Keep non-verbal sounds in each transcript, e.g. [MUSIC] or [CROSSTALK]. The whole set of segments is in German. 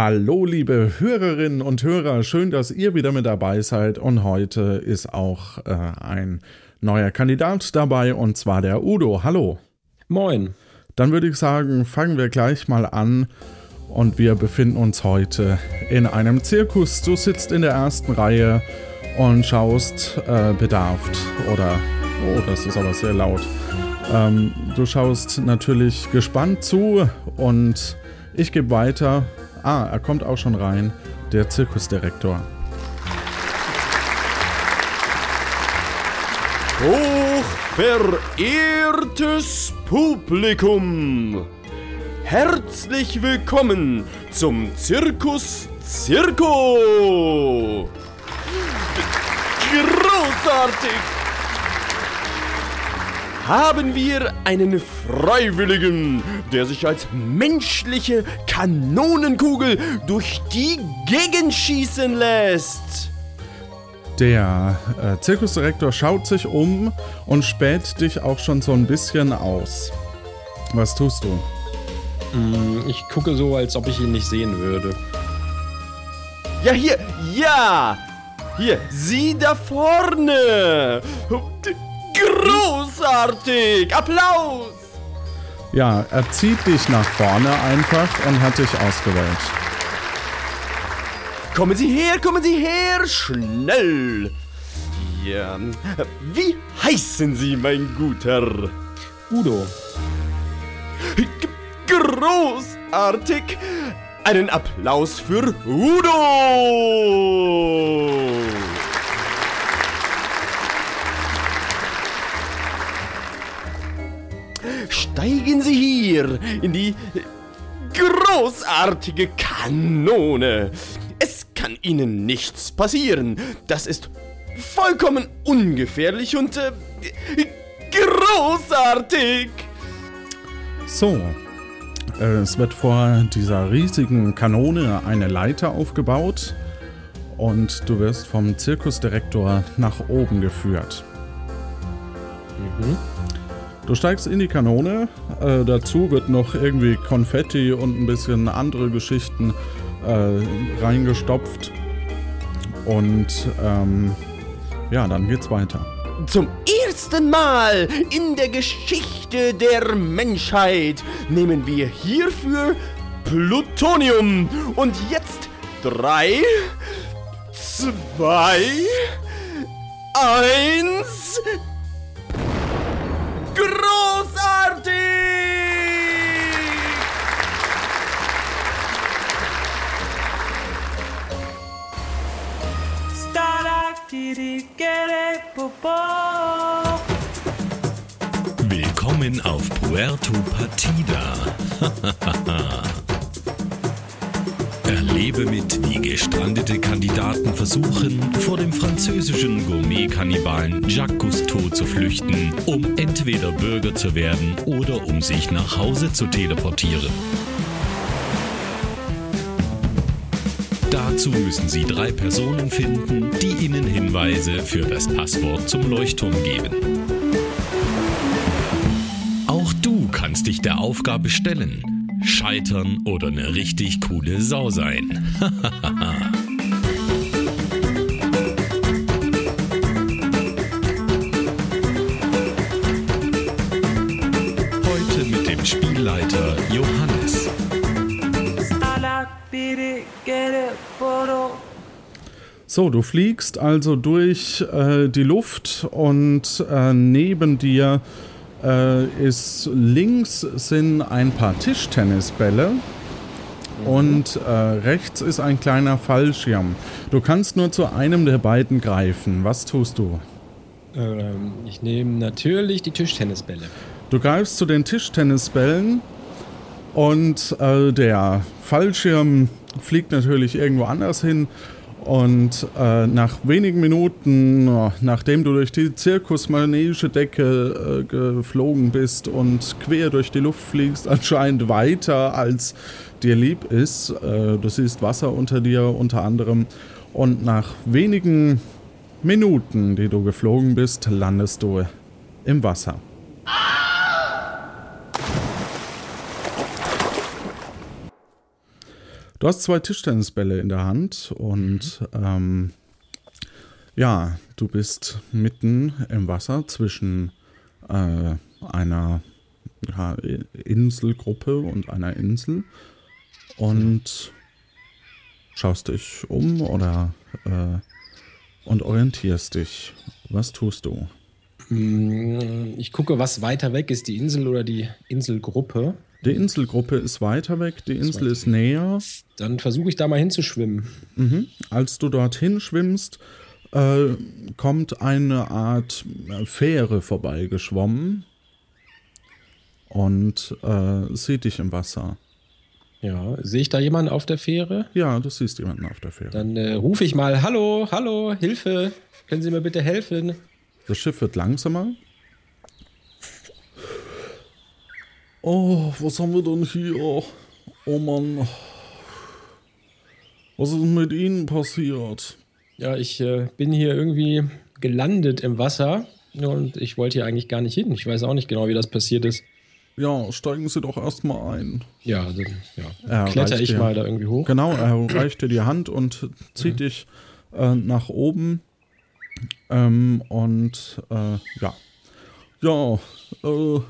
Hallo, liebe Hörerinnen und Hörer, schön, dass ihr wieder mit dabei seid. Und heute ist auch äh, ein neuer Kandidat dabei, und zwar der Udo. Hallo. Moin. Dann würde ich sagen, fangen wir gleich mal an. Und wir befinden uns heute in einem Zirkus. Du sitzt in der ersten Reihe und schaust äh, bedarft oder, oh, das ist aber sehr laut. Ähm, du schaust natürlich gespannt zu und ich gebe weiter Ah, er kommt auch schon rein, der Zirkusdirektor. Hochverehrtes Publikum! Herzlich willkommen zum Zirkus Zirko! Großartig! Haben wir einen Freiwilligen, der sich als menschliche Kanonenkugel durch die Gegend schießen lässt. Der äh, Zirkusdirektor schaut sich um und späht dich auch schon so ein bisschen aus. Was tust du? Mm, ich gucke so, als ob ich ihn nicht sehen würde. Ja, hier, ja! Hier, sie da vorne! Großartig! Applaus! Ja, er zieht dich nach vorne einfach und hat dich ausgewählt. Kommen Sie her, kommen Sie her, schnell! Ja, wie heißen Sie, mein Guter? Udo. G großartig! Einen Applaus für Udo! Hier in die großartige Kanone. Es kann Ihnen nichts passieren. Das ist vollkommen ungefährlich und äh, großartig. So, äh, es wird vor dieser riesigen Kanone eine Leiter aufgebaut und du wirst vom Zirkusdirektor nach oben geführt. Mhm. Du steigst in die Kanone. Äh, dazu wird noch irgendwie Konfetti und ein bisschen andere Geschichten äh, reingestopft. Und ähm, ja, dann geht's weiter. Zum ersten Mal in der Geschichte der Menschheit nehmen wir hierfür Plutonium. Und jetzt drei, zwei, eins. Großartig! Willkommen auf Puerto Partida. [LAUGHS] Erlebe mit, wie gestrandete Kandidaten versuchen, vor dem französischen Gourmet-Kannibalen Jacques Cousteau zu flüchten, um entweder Bürger zu werden oder um sich nach Hause zu teleportieren. Dazu müssen Sie drei Personen finden, die Ihnen Hinweise für das Passwort zum Leuchtturm geben. Auch du kannst dich der Aufgabe stellen scheitern oder eine richtig coole Sau sein. [LAUGHS] Heute mit dem Spielleiter Johannes. So, du fliegst also durch äh, die Luft und äh, neben dir ist links sind ein paar Tischtennisbälle mhm. und äh, rechts ist ein kleiner Fallschirm. Du kannst nur zu einem der beiden greifen. Was tust du? Ähm, ich nehme natürlich die Tischtennisbälle. Du greifst zu den Tischtennisbällen und äh, der Fallschirm fliegt natürlich irgendwo anders hin und äh, nach wenigen Minuten, nachdem du durch die zirkusmanege Decke äh, geflogen bist und quer durch die Luft fliegst, anscheinend weiter als dir lieb ist, äh, du siehst Wasser unter dir unter anderem. Und nach wenigen Minuten, die du geflogen bist, landest du im Wasser. Du hast zwei Tischtennisbälle in der Hand und ähm, ja, du bist mitten im Wasser zwischen äh, einer ja, Inselgruppe und einer Insel und schaust dich um oder äh, und orientierst dich. Was tust du? Hm, Ich gucke, was weiter weg ist, die Insel oder die Inselgruppe. Die Inselgruppe ist weiter weg, die Insel ist näher. Dann versuche ich da mal hinzuschwimmen. Mhm. Als du dorthin schwimmst, äh, kommt eine Art äh, Fähre vorbeigeschwommen und äh, sieht dich im Wasser. Ja, sehe ich da jemanden auf der Fähre? Ja, du siehst jemanden auf der Fähre. Dann äh, rufe ich mal, hallo, hallo, Hilfe, können Sie mir bitte helfen? Das Schiff wird langsamer. Oh, was haben wir denn hier? Oh Mann. Was ist mit Ihnen passiert? Ja, ich äh, bin hier irgendwie gelandet im Wasser und ich wollte hier eigentlich gar nicht hin. Ich weiß auch nicht genau, wie das passiert ist. Ja, steigen Sie doch erstmal ein. Ja, dann ja. Ja, kletter reicht ich dir. mal da irgendwie hoch. Genau, er reicht dir die Hand und zieht dich äh, nach oben. Ähm, und äh, ja. Ja, äh,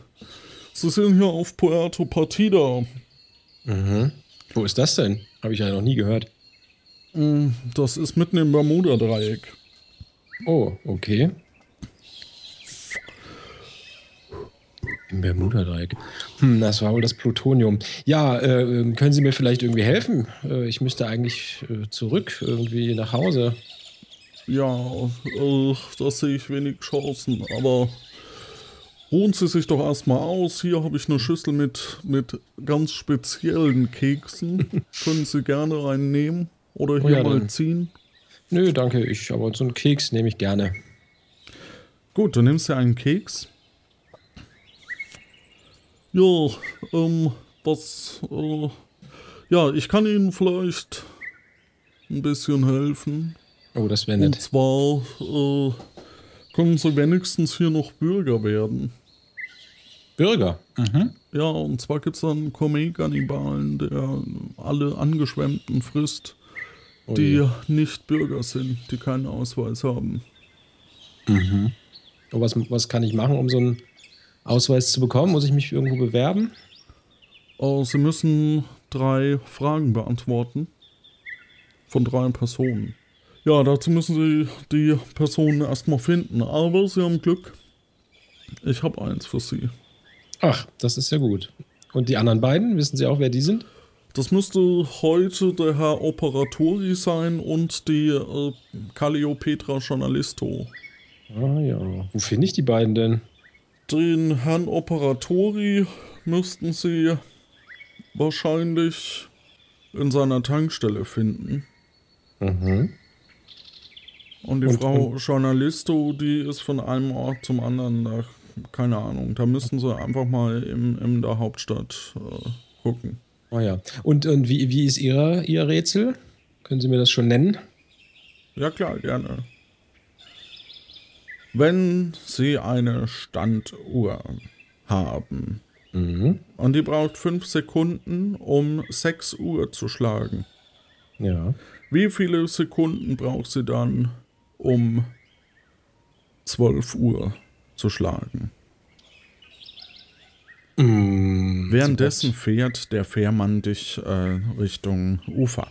Sie sind hier auf Puerto Partida. Mhm. Wo ist das denn? Habe ich ja noch nie gehört. Mm, Das ist mitten im Bermuda-Dreieck. Oh, okay. Im Bermuda-Dreieck. Hm, das war wohl das Plutonium. Ja, äh, können Sie mir vielleicht irgendwie helfen? Äh, ich müsste eigentlich äh, zurück, irgendwie nach Hause. Ja, äh, da sehe ich wenig Chancen, aber ruhen Sie sich doch erstmal aus. Hier habe ich eine Schüssel mit, mit ganz speziellen Keksen. [LAUGHS] Können Sie gerne einen nehmen oder hier ja, mal dann. ziehen? Nö, danke, ich, aber so einen Keks nehme ich gerne. Gut, du nimmst dir einen Keks. Ja, ähm, was, äh, ja, ich kann Ihnen vielleicht ein bisschen helfen. Oh, das wäre Und nett. zwar, äh, können Sie wenigstens hier noch Bürger werden. Bürger. Mhm. Ja, und zwar gibt es dann Gourmet-Kannibalen, der alle Angeschwemmten frisst, Oh die je. nicht Bürger sind, die keinen Ausweis haben. Und was, was kann ich machen, um so einen Ausweis zu bekommen? Muss ich mich irgendwo bewerben? Äh, Sie müssen drei Fragen beantworten. Von drei Personen. Ja, dazu müssen Sie die Personen erstmal finden. Aber Sie haben Glück. Ich habe eins für Sie. Ach, das ist ja gut. Und die anderen beiden, wissen Sie auch, wer die sind? Das müsste heute der Herr Operatori sein und die äh, Calliopetra Journalisto. Ah ja. Wo finde ich die beiden denn? Den Herrn Operatori müssten Sie wahrscheinlich in seiner Tankstelle finden. Mhm. Und die Und- Frau Journalisto, die ist von einem Ort zum anderen, da, keine Ahnung. Da müssen sie einfach mal im, in der Hauptstadt äh, gucken. Oh ja. Und, und wie, wie ist Ihre, Ihr Rätsel? Können Sie mir das schon nennen? Ja klar, gerne. Wenn Sie eine Standuhr haben Mhm. und die braucht fünf Sekunden, um 6 Uhr zu schlagen, Ja. wie viele Sekunden braucht sie dann, um 12 Uhr zu schlagen? Mhm. Währenddessen fährt der Fährmann dich äh, Richtung Ufer.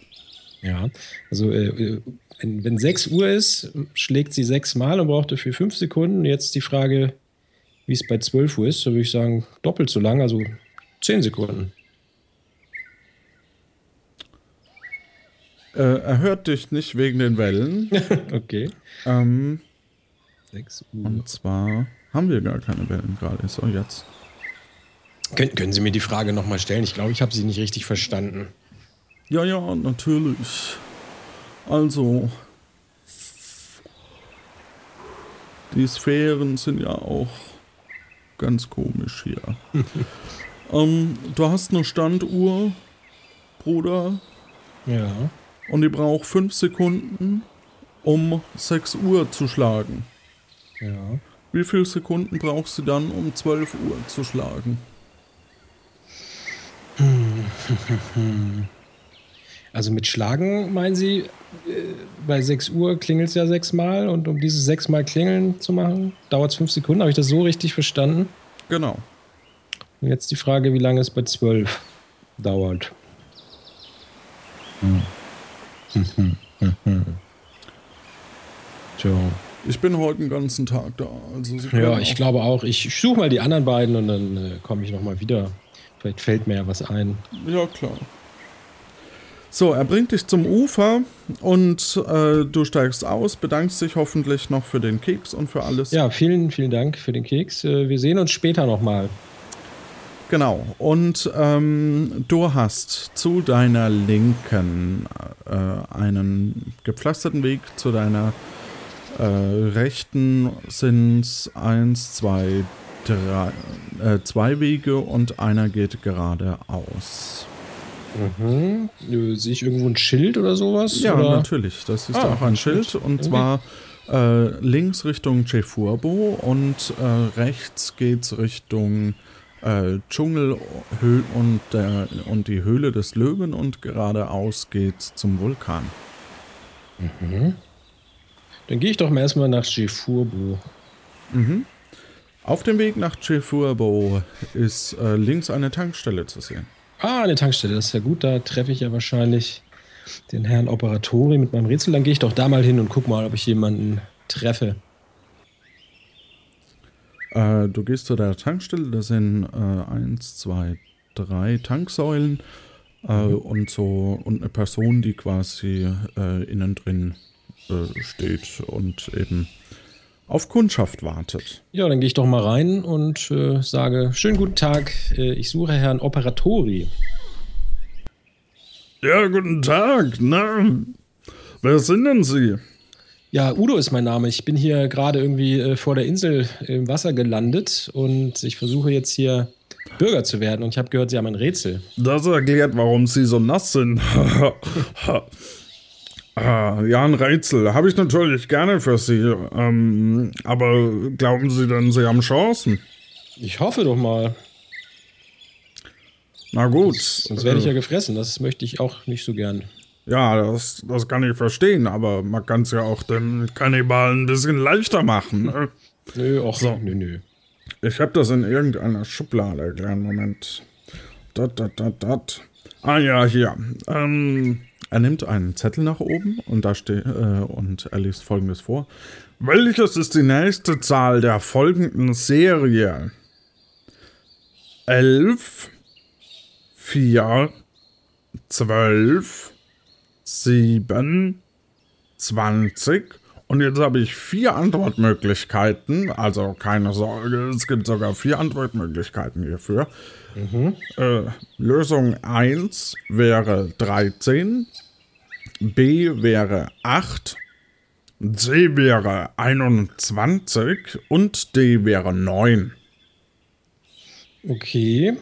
Ja. Also, äh, äh, wenn, wenn 6 Uhr ist, schlägt sie sechs Mal und braucht dafür fünf Sekunden. Jetzt die Frage, wie es bei 12 Uhr ist. Da würde ich sagen, doppelt so lang, also 10 Sekunden. Äh, er hört dich nicht wegen den Wellen. [LAUGHS] Okay. ähm, 6 Uhr. und zwar haben wir gar keine Wellen gerade. So, jetzt. Können, können Sie mir die Frage nochmal stellen? Ich glaube, ich habe sie nicht richtig verstanden. Ja, ja, natürlich. Also, die Sphären sind ja auch ganz komisch hier. [LAUGHS] ähm, du hast eine Standuhr, Bruder, Ja. Und die braucht fünf Sekunden, um 6 Uhr zu schlagen. Ja. Wie viele Sekunden brauchst du dann, um 12 Uhr zu schlagen? [LAUGHS] Also mit Schlagen meinen Sie, äh, bei 6 Uhr klingelt es ja sechsmal und um dieses sechsmal Klingeln zu machen, dauert es fünf Sekunden. Habe ich das so richtig verstanden? Genau. Und jetzt die Frage, wie lange es bei 12 dauert. [LAUGHS] Tja. Ich bin heute den ganzen Tag da. Also Ja, ich glaube auch. Ich, ich suche mal die anderen beiden und dann äh, komme ich nochmal wieder. Vielleicht fällt mir ja was ein. Ja, klar. So, er bringt dich zum Ufer und äh, du steigst aus, bedankst dich hoffentlich noch für den Keks und für alles. Ja, vielen, vielen Dank für den Keks. Äh, wir sehen uns später nochmal. Genau. Und ähm, du hast zu deiner Linken äh, einen gepflasterten Weg, zu deiner äh, Rechten sind es eins, zwei, drei, äh, zwei Wege und einer geht geradeaus. Mhm. Äh, sehe ich irgendwo ein Schild oder sowas? Ja, oder? natürlich. Das ist Ah, auch ein ein Schild. Schild. Und Okay. zwar äh, links Richtung Chefurbo und äh, rechts geht's Richtung äh, Dschungel Hö und, der, und die Höhle des Löwen und geradeaus geht's zum Vulkan. Dann gehe ich doch mal erstmal nach Jefurbo. Auf dem Weg nach Chefurbo ist äh, links eine Tankstelle zu sehen. Ah, eine Tankstelle, das ist ja gut. Da treffe ich ja wahrscheinlich den Herrn Operatori mit meinem Rätsel. Dann gehe ich doch da mal hin und guck mal, ob ich jemanden treffe. Äh, du gehst zu der Tankstelle, da sind äh, eins, zwei, drei Tanksäulen äh, und so und eine Person, die quasi äh, innen drin äh, steht und eben auf Kundschaft wartet. Ja, dann gehe ich doch mal rein und äh, sage: Schönen guten Tag, äh, ich suche Herrn Operatori. Ja, guten Tag. Na, wer sind denn Sie? Ja, Udo ist mein Name. Ich bin hier gerade irgendwie äh, vor der Insel im Wasser gelandet und ich versuche jetzt hier Bürger zu werden und ich habe gehört, Sie haben ein Rätsel. Das erklärt, warum Sie so nass sind. [LAUGHS] Ah, ja, ein Rätsel. Habe ich natürlich gerne für Sie. Ähm, aber glauben Sie denn, Sie haben Chancen? Ich hoffe doch mal. Na gut. Sonst werde ich ja gefressen. Das möchte ich auch nicht so gern. Ja, das, das kann ich verstehen, aber man kann es ja auch dem Kannibalen ein bisschen leichter machen. ne? Nö, auch So. nö, nö. Ich habe das in irgendeiner Schublade. Kleinen Moment. Dat, dat, dat, dat. Ah ja, hier. Ähm, er nimmt einen Zettel nach oben und da steht äh, und er liest folgendes vor. Welches ist die nächste Zahl der folgenden Serie? 11, 4, 12, 7, 20. Und jetzt habe ich vier Antwortmöglichkeiten. Also keine Sorge, es gibt sogar vier Antwortmöglichkeiten hierfür. Äh, Lösung 1 wäre 13, B wäre 8, C wäre 21 und D wäre 9. Okay.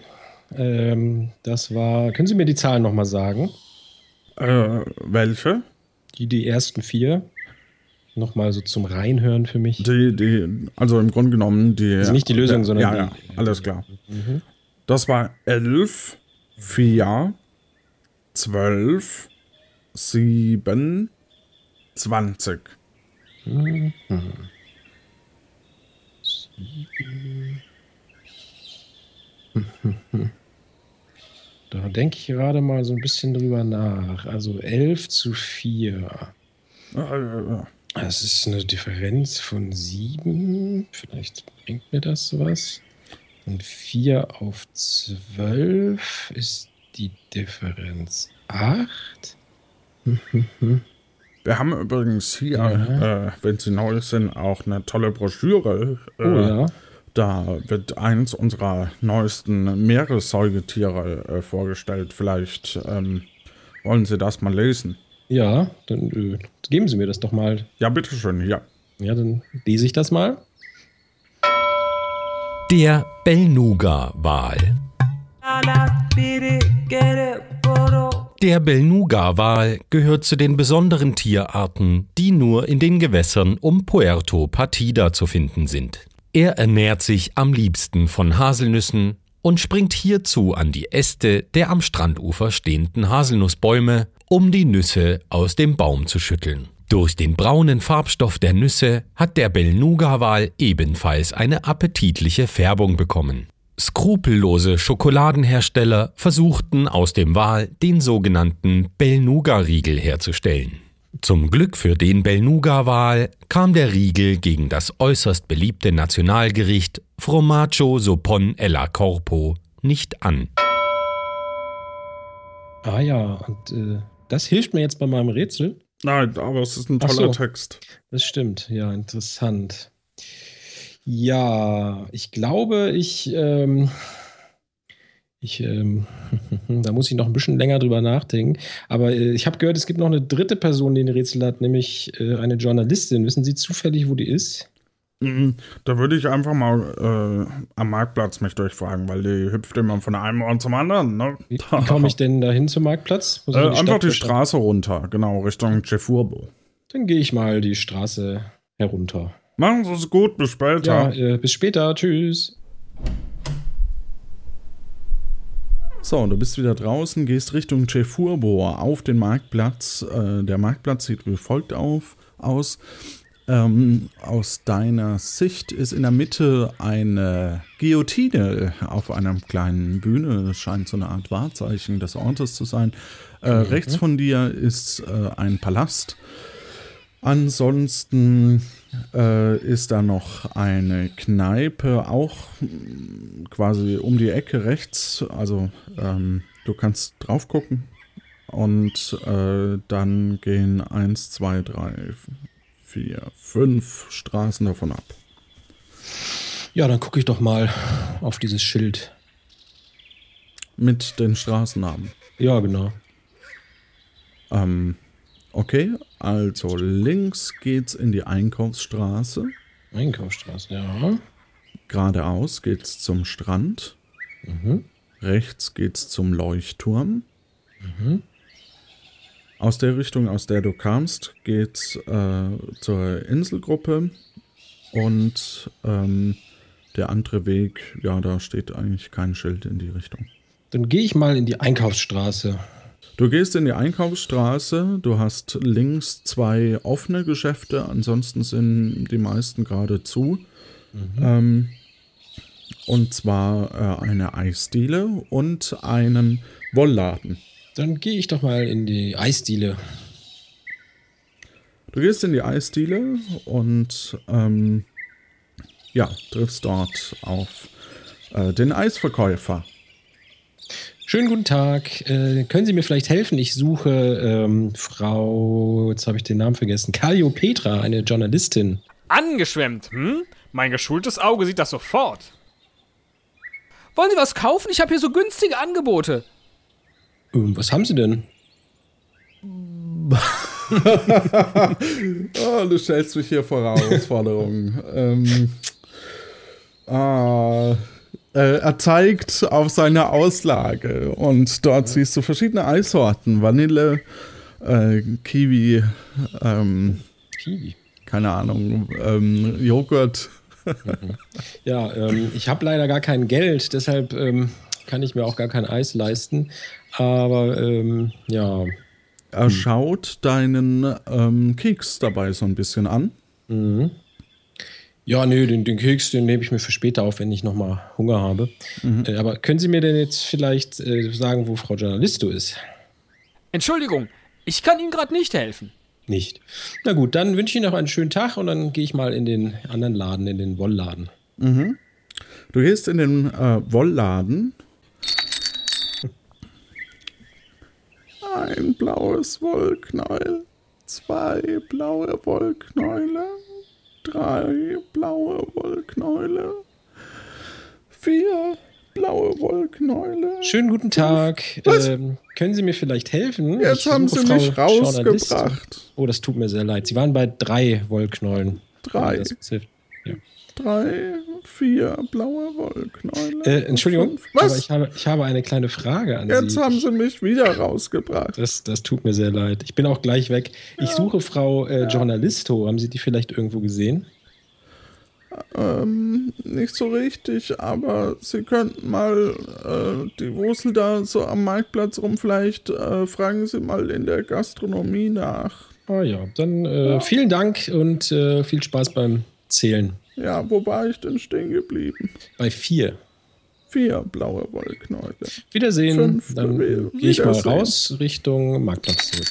Ähm, das war. Können Sie mir die Zahlen nochmal sagen? Äh, welche? Die, die ersten vier. Nochmal so zum Reinhören für mich. Die, die, also im Grunde genommen die. Also nicht die Lösung, sondern Ja, ja, alles klar. Das war 11, 4, 12, 7, 20. Da denke ich gerade mal so ein bisschen drüber nach. Also 11 zu 4. Äh, äh, Das ist eine Differenz von 7. Vielleicht bringt mir das was. Und 4 auf 12 ist die Differenz 8. [LAUGHS] Wir haben übrigens hier, äh, wenn Sie neu sind, auch eine tolle Broschüre. Äh, Oh ja. Da wird eins unserer neuesten Meeressäugetiere äh, vorgestellt. Vielleicht ähm, wollen Sie das mal lesen. Ja, dann äh, geben Sie mir das doch mal. Ja, bitteschön, ja. Ja, dann lese ich das mal. Der Belnuga-Wal. Der Belnuga-Wal gehört zu den besonderen Tierarten, die nur in den Gewässern um Puerto Partida zu finden sind. Er ernährt sich am liebsten von Haselnüssen und springt hierzu an die Äste der am Strandufer stehenden Haselnussbäume um die Nüsse aus dem Baum zu schütteln. Durch den braunen Farbstoff der Nüsse hat der Belnuga-Wal ebenfalls eine appetitliche Färbung bekommen. Skrupellose Schokoladenhersteller versuchten aus dem Wal den sogenannten Belnuga-Riegel herzustellen. Zum Glück für den Belnuga-Wal kam der Riegel gegen das äußerst beliebte Nationalgericht Formaggio Sopon ella Corpo nicht an. Ah ja, und äh, das hilft mir jetzt bei meinem Rätsel. Nein, aber es ist ein toller so. Text. Das stimmt, ja, interessant. Ja, ich glaube, ich, ähm, ich, ähm, [LAUGHS] da muss ich noch ein bisschen länger drüber nachdenken. Aber äh, ich habe gehört, es gibt noch eine dritte Person, die ein Rätsel hat, nämlich äh, eine Journalistin. Wissen Sie zufällig, wo die ist? Mhm. Da würde ich einfach mal äh, am Marktplatz mich durchfragen, weil die hüpft immer von einem Ort zum anderen. Ne? Wie, wie komme ich denn dahin zum Marktplatz? Äh, die einfach die Straße runter, genau, Richtung Cefurbo. Dann gehe ich mal die Straße herunter. Machen Sie es gut, bis Ja, später. äh, bis später. Tschüss. So, du bist wieder draußen, gehst Richtung Cefurbo auf den Marktplatz. Äh, der Marktplatz sieht wie folgt auf, aus. Ähm, aus deiner Sicht ist in der Mitte eine Guillotine auf einer kleinen Bühne. Das scheint so eine Art Wahrzeichen des Ortes zu sein. Äh, Rechts von dir ist äh, ein Palast. Ansonsten äh, ist da noch eine Kneipe, auch quasi um die Ecke rechts. Also ähm, du kannst drauf gucken. Und äh, dann gehen eins, zwei, drei, vier, fünf Straßen davon ab. Ja, dann gucke ich doch mal auf dieses Schild. Mit den Straßennamen. Ja, genau. Ähm, okay, also links geht's in die Einkaufsstraße. Einkaufsstraße, ja. Geradeaus geht's zum Strand. Mhm. Rechts geht's zum Leuchtturm. Mhm. Aus der Richtung, aus der du kamst, geht's äh, zur Inselgruppe. Und ähm, der andere Weg, ja, da steht eigentlich kein Schild in die Richtung. Dann gehe ich mal in die Einkaufsstraße. Du gehst in die Einkaufsstraße, du hast links zwei offene Geschäfte, ansonsten sind die meisten gerade zu. Ähm, und zwar äh, eine Eisdiele und einen Wollladen. Dann gehe ich doch mal in die Eisdiele. Du gehst in die Eisdiele und ähm, ja, triffst dort auf äh, den Eisverkäufer. Schönen guten Tag. Äh, können Sie mir vielleicht helfen? Ich suche ähm, Frau, jetzt habe ich den Namen vergessen, Petra, eine Journalistin. Angeschwemmt, hm? Mein geschultes Auge sieht das sofort. Wollen Sie was kaufen? Ich habe hier so günstige Angebote. Ähm, was haben Sie denn? [LAUGHS] Oh, du stellst mich hier vor Herausforderungen. ähm, ah, äh, er zeigt auf seine Auslage und dort siehst du verschiedene Eissorten. Vanille, äh, Kiwi, ähm, Kiwi. keine Ahnung, ähm, Joghurt. Ja, ähm, ich habe leider gar kein Geld, deshalb ähm, kann ich mir auch gar kein Eis leisten. Aber ähm, ja, Er schaut deinen ähm, Keks dabei so ein bisschen an. Ja, nee, den, den Keks, den nehme ich mir für später auf, wenn ich nochmal Hunger habe. Äh, aber können Sie mir denn jetzt vielleicht äh, sagen, wo Frau Journalisto ist? Entschuldigung, ich kann Ihnen gerade nicht helfen. Nicht. Na gut, dann wünsche ich Ihnen noch einen schönen Tag und dann gehe ich mal in den anderen Laden, in den Wollladen. Du gehst in den äh, Wollladen. Ein blaues Wollknäuel, zwei blaue Wollknäule, drei blaue Wollknäule, vier blaue Wollknäule. Schönen guten Tag. Ähm, können Sie mir vielleicht helfen? Jetzt Ich haben sie mich Frau Journalistin. rausgebracht. Oh, das tut mir sehr leid. Sie waren bei drei Wollknäulen. Drei. Hilft. Drei, vier blaue Wollknäule. Äh, Entschuldigung, fünf- aber Was? ich habe, ich habe eine kleine Frage an Jetzt Sie. haben sie mich wieder rausgebracht. Das, das tut mir sehr leid. Ich bin auch gleich weg. Ich suche Frau äh, Journalisto. Haben Sie die vielleicht irgendwo gesehen? Ähm, nicht so richtig, aber Sie könnten mal äh, die Wurzel da so am Marktplatz rum, vielleicht äh, fragen Sie mal in der Gastronomie nach. Ah ja, dann äh, vielen Dank und äh, viel Spaß beim Zählen. Ja, wo war ich denn stehen geblieben? Bei vier. Vier blaue Wollknäule. Wiedersehen. Fünf, dann gehe ich mal raus Richtung Marktplatz zurück.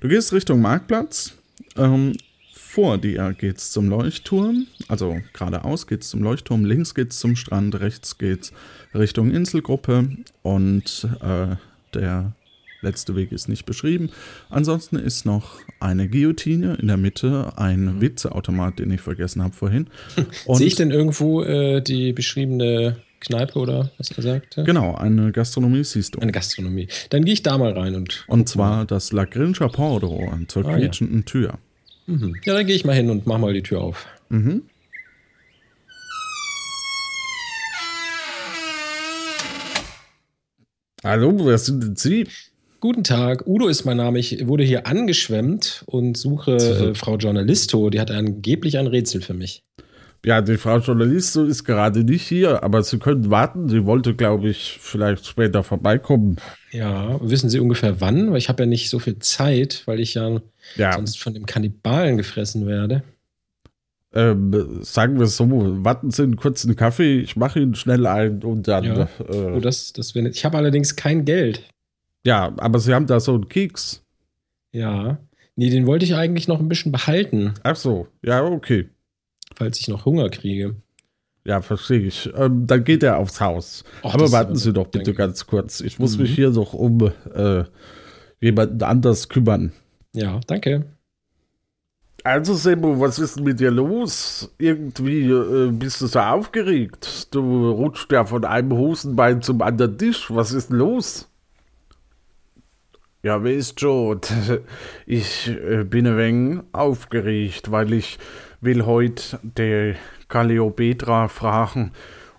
Du gehst Richtung Marktplatz. Ähm, vor dir geht's zum Leuchtturm. Also geradeaus geht's zum Leuchtturm, links geht's zum Strand, rechts geht's Richtung Inselgruppe und äh, der letzte Weg ist nicht beschrieben. Ansonsten ist noch eine Guillotine in der Mitte, ein Witzeautomat, den ich vergessen habe vorhin. [LAUGHS] Sehe ich denn irgendwo äh, die beschriebene Kneipe oder was er sagte? genau, eine Gastronomie siehst du. Eine Gastronomie. Dann gehe ich da mal rein und. Und zwar das La Grincha Pordo zur Ah, ja. quietschenden Tür. Mhm. Ja, dann gehe ich mal hin und mach mal die Tür auf. Hallo, wer sind denn Sie? Guten Tag, Udo ist mein Name. Ich wurde hier angeschwemmt und suche äh, Frau Journalisto. Die hat angeblich ein Rätsel für mich. Ja, die Frau Journalisto ist gerade nicht hier, aber Sie können warten. Sie wollte, glaube ich, vielleicht später vorbeikommen. Ja, wissen Sie ungefähr wann? Weil ich habe ja nicht so viel Zeit, weil ich ja, Ja, sonst von dem Kannibalen gefressen werde. ähm, sagen wir es so, warten Sie einen kurzen Kaffee, ich mache Ihnen schnell ein und dann. Ja. Äh, Oh, das, das. Ich habe allerdings kein Geld. Ja, aber Sie haben da so einen Keks. Ja. Nee, den wollte ich eigentlich noch ein bisschen behalten, Ach so, ja, okay. falls ich noch Hunger kriege. Ja, verstehe ich. Ähm, dann geht er aufs Haus. Ach, aber warten Sie doch bitte ganz kurz. Ich muss Mhm. mich hier noch um äh, jemanden anders kümmern. Ja, danke. Also Sebo, was ist denn mit dir los? Irgendwie äh, bist du so aufgeregt. Du rutscht ja von einem Hosenbein zum anderen Tisch. Was ist denn los? Ja, weißt schon, [LAUGHS] ich äh, bin ein wenig aufgeregt, weil ich will heute die Calliopetra fragen,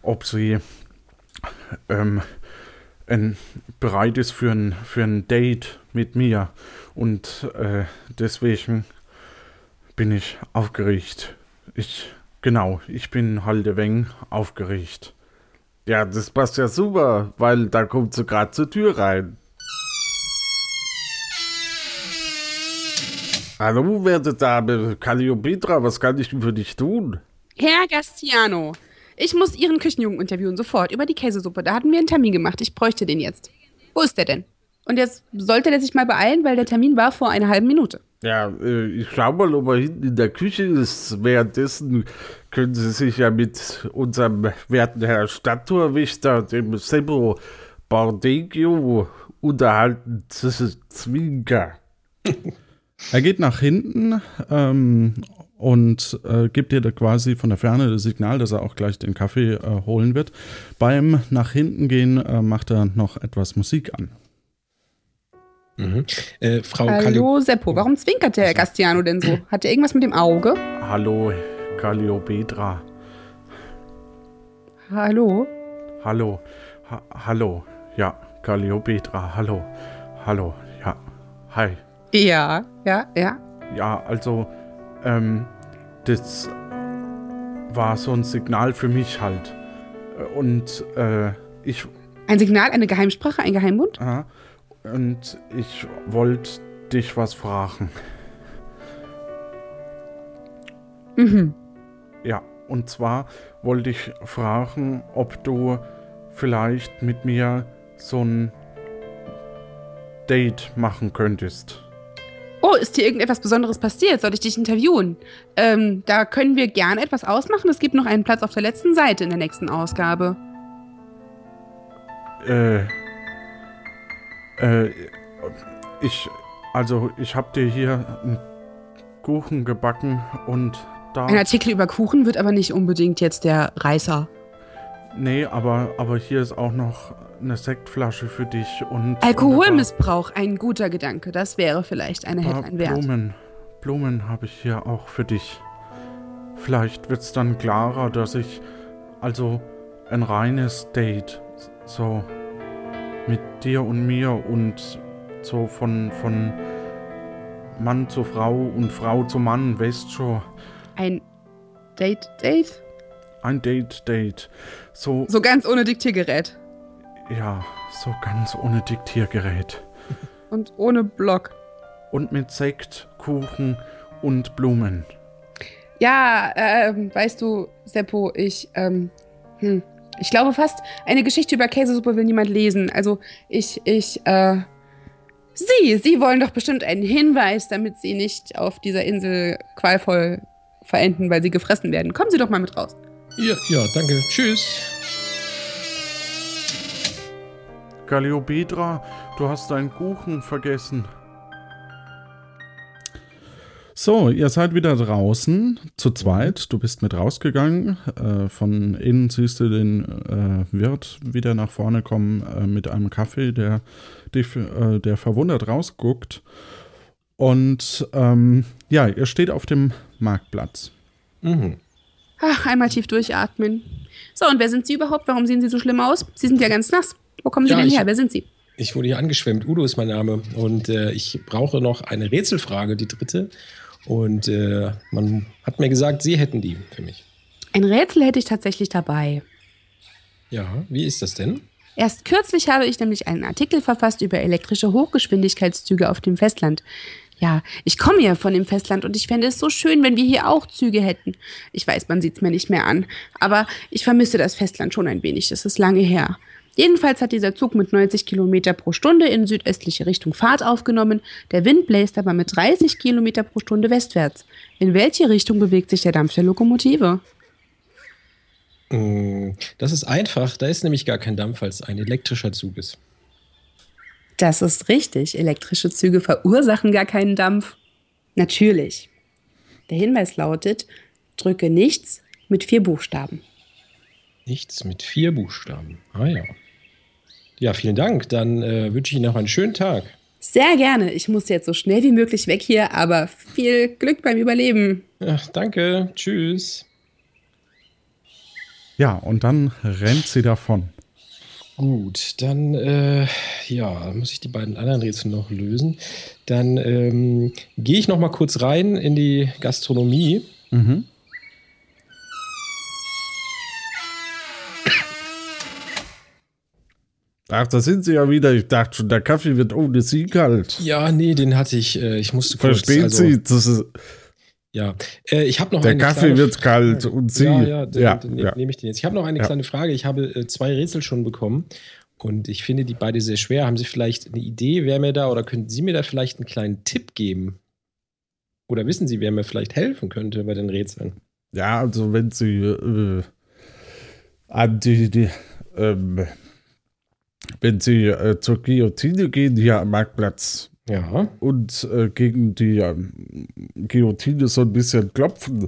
ob sie ähm, ein, bereit ist für ein, für ein Date mit mir. Und äh, deswegen bin ich aufgeregt. Ich, genau, ich bin halt ein wenig aufgeregt. Ja, das passt ja super, weil da kommt sie gerade zur Tür rein. Hallo, werte Dame, Calliopetra, was kann ich denn für dich tun? Herr Gastiano, ich muss Ihren Küchenjungen interviewen, sofort, über die Käsesuppe. Da hatten wir einen Termin gemacht. Ich bräuchte den jetzt. Wo ist der denn? Und jetzt sollte der sich mal beeilen, weil der Termin war vor einer halben Minute. Ja, äh, ich schau mal, ob er hinten in der Küche ist. Währenddessen können Sie sich ja mit unserem werten Herrn Stadttorwächter, dem Sebo Bordegio, unterhalten. Das ist Zwinker. [LAUGHS] Er geht nach hinten ähm, und äh, gibt dir da quasi von der Ferne das Signal, dass er auch gleich den Kaffee äh, holen wird. Beim nach hinten gehen äh, macht er noch etwas Musik an. Mhm. Äh, Frau Hallo Seppo, warum zwinkert der Herr Gastiano denn so? Hat er irgendwas mit dem Auge? Hallo, Calliopetra. Hallo? Hallo, ha hallo, ja, Calliopetra, hallo, hallo, ja, hi. Ja, ja, ja. Ja, also, ähm, das war so ein Signal für mich halt. Und, äh, ich, Ein Signal, eine Geheimsprache, ein Geheimbund? äh, und ich wollte dich was fragen. Mhm. Ja, und zwar wollte ich fragen, ob du vielleicht mit mir so ein Date machen könntest. Oh, ist hier irgendetwas Besonderes passiert? Soll ich dich interviewen? Ähm, da können wir gerne etwas ausmachen. Es gibt noch einen Platz auf der letzten Seite in der nächsten Ausgabe. Äh, äh, ich, also ich hab dir hier einen Kuchen gebacken und da, Ein Artikel über Kuchen wird aber nicht unbedingt jetzt der Reißer. Nee, aber, aber hier ist auch noch eine Sektflasche für dich und Alkoholmissbrauch, ein guter Gedanke. Das wäre vielleicht eine Headline wert. Blumen, Blumen habe ich hier auch für dich. Vielleicht wird's dann klarer, dass ich, also ein reines Date, so mit dir und mir und so von, von Mann zu Frau und Frau zu Mann, weißt schon. Ein Date, Dave? Ein Date, Date. So, So ganz ohne Diktiergerät. ja, so ganz ohne Diktiergerät. [LAUGHS] Und ohne Block. Und mit Sekt, Kuchen und Blumen. Ja, ähm, weißt du, Seppo, ich, ähm, hm, ich glaube fast, eine Geschichte über Käsesuppe will niemand lesen. Also, ich, ich, äh, Sie, Sie wollen doch bestimmt einen Hinweis, damit Sie nicht auf dieser Insel qualvoll verenden, weil Sie gefressen werden. Kommen Sie doch mal mit raus. Ja, ja, danke. Tschüss. Galliopetra, du hast deinen Kuchen vergessen. So, ihr seid wieder draußen, zu zweit. Du bist mit rausgegangen. Äh, von innen siehst du den äh, Wirt wieder nach vorne kommen äh, mit einem Kaffee, der, dich, äh, der verwundert rausguckt. Und ähm, ja, ihr steht auf dem Marktplatz. Mhm. Ach, einmal tief durchatmen. So, und wer sind Sie überhaupt? Warum sehen Sie so schlimm aus? Sie sind ja ganz nass. Wo kommen Sie Ja, denn her? Wer sind Sie? Ich wurde hier angeschwemmt. Udo ist mein Name. Und äh, ich brauche noch eine Rätselfrage, die dritte. Und äh, man hat mir gesagt, Sie hätten die für mich. Ein Rätsel hätte ich tatsächlich dabei. Ja, wie ist das denn? Erst kürzlich habe ich nämlich einen Artikel verfasst über elektrische Hochgeschwindigkeitszüge auf dem Festland. Ja, ich komme ja von dem Festland und ich fände es so schön, wenn wir hier auch Züge hätten. Ich weiß, man sieht's mir nicht mehr an, aber ich vermisse das Festland schon ein wenig. Das ist lange her. Jedenfalls hat dieser Zug mit 90 Kilometer pro Stunde in südöstliche Richtung Fahrt aufgenommen. Der Wind bläst aber mit 30 Kilometer pro Stunde westwärts. In welche Richtung bewegt sich der Dampf der Lokomotive? Mm, Das ist einfach. Da ist nämlich gar kein Dampf, weil es ein elektrischer Zug ist. Das ist richtig. Elektrische Züge verursachen gar keinen Dampf. Natürlich. Der Hinweis lautet, drücke nichts mit vier Buchstaben. Nichts mit vier Buchstaben. Ah ja. Ja, vielen Dank. Dann äh, wünsche ich Ihnen noch einen schönen Tag. Sehr gerne. Ich muss jetzt so schnell wie möglich weg hier, aber viel Glück beim Überleben. Ja, danke. Tschüss. Ja, und dann rennt sie davon. Gut, dann äh, ja, muss ich die beiden anderen Rätsel noch lösen. Dann ähm, gehe ich noch mal kurz rein in die Gastronomie. Mhm. Ach, da sind sie ja wieder. Ich dachte schon, der Kaffee wird ohne sie kalt. Ja, nee, den hatte ich. Äh, ich musste kurz. Verstehen also, Sie? Das ist, Ja, äh, ich habe noch der eine Kaffee wird Frage. kalt und Sie. Ja, ja, dann, ja, dann ne- ja. nehme ich den jetzt. Ich habe noch eine Ja. kleine Frage. Ich habe äh, zwei Rätsel schon bekommen und ich finde die beide sehr schwer. Haben Sie vielleicht eine Idee, wer mir da oder könnten Sie mir da vielleicht einen kleinen Tipp geben? Oder wissen Sie, wer mir vielleicht helfen könnte bei den Rätseln? Ja, also wenn Sie äh, an die, die ähm, wenn Sie äh, zur Guillotine gehen hier am Marktplatz Ja. und äh, gegen die ähm, Guillotine so ein bisschen klopfen,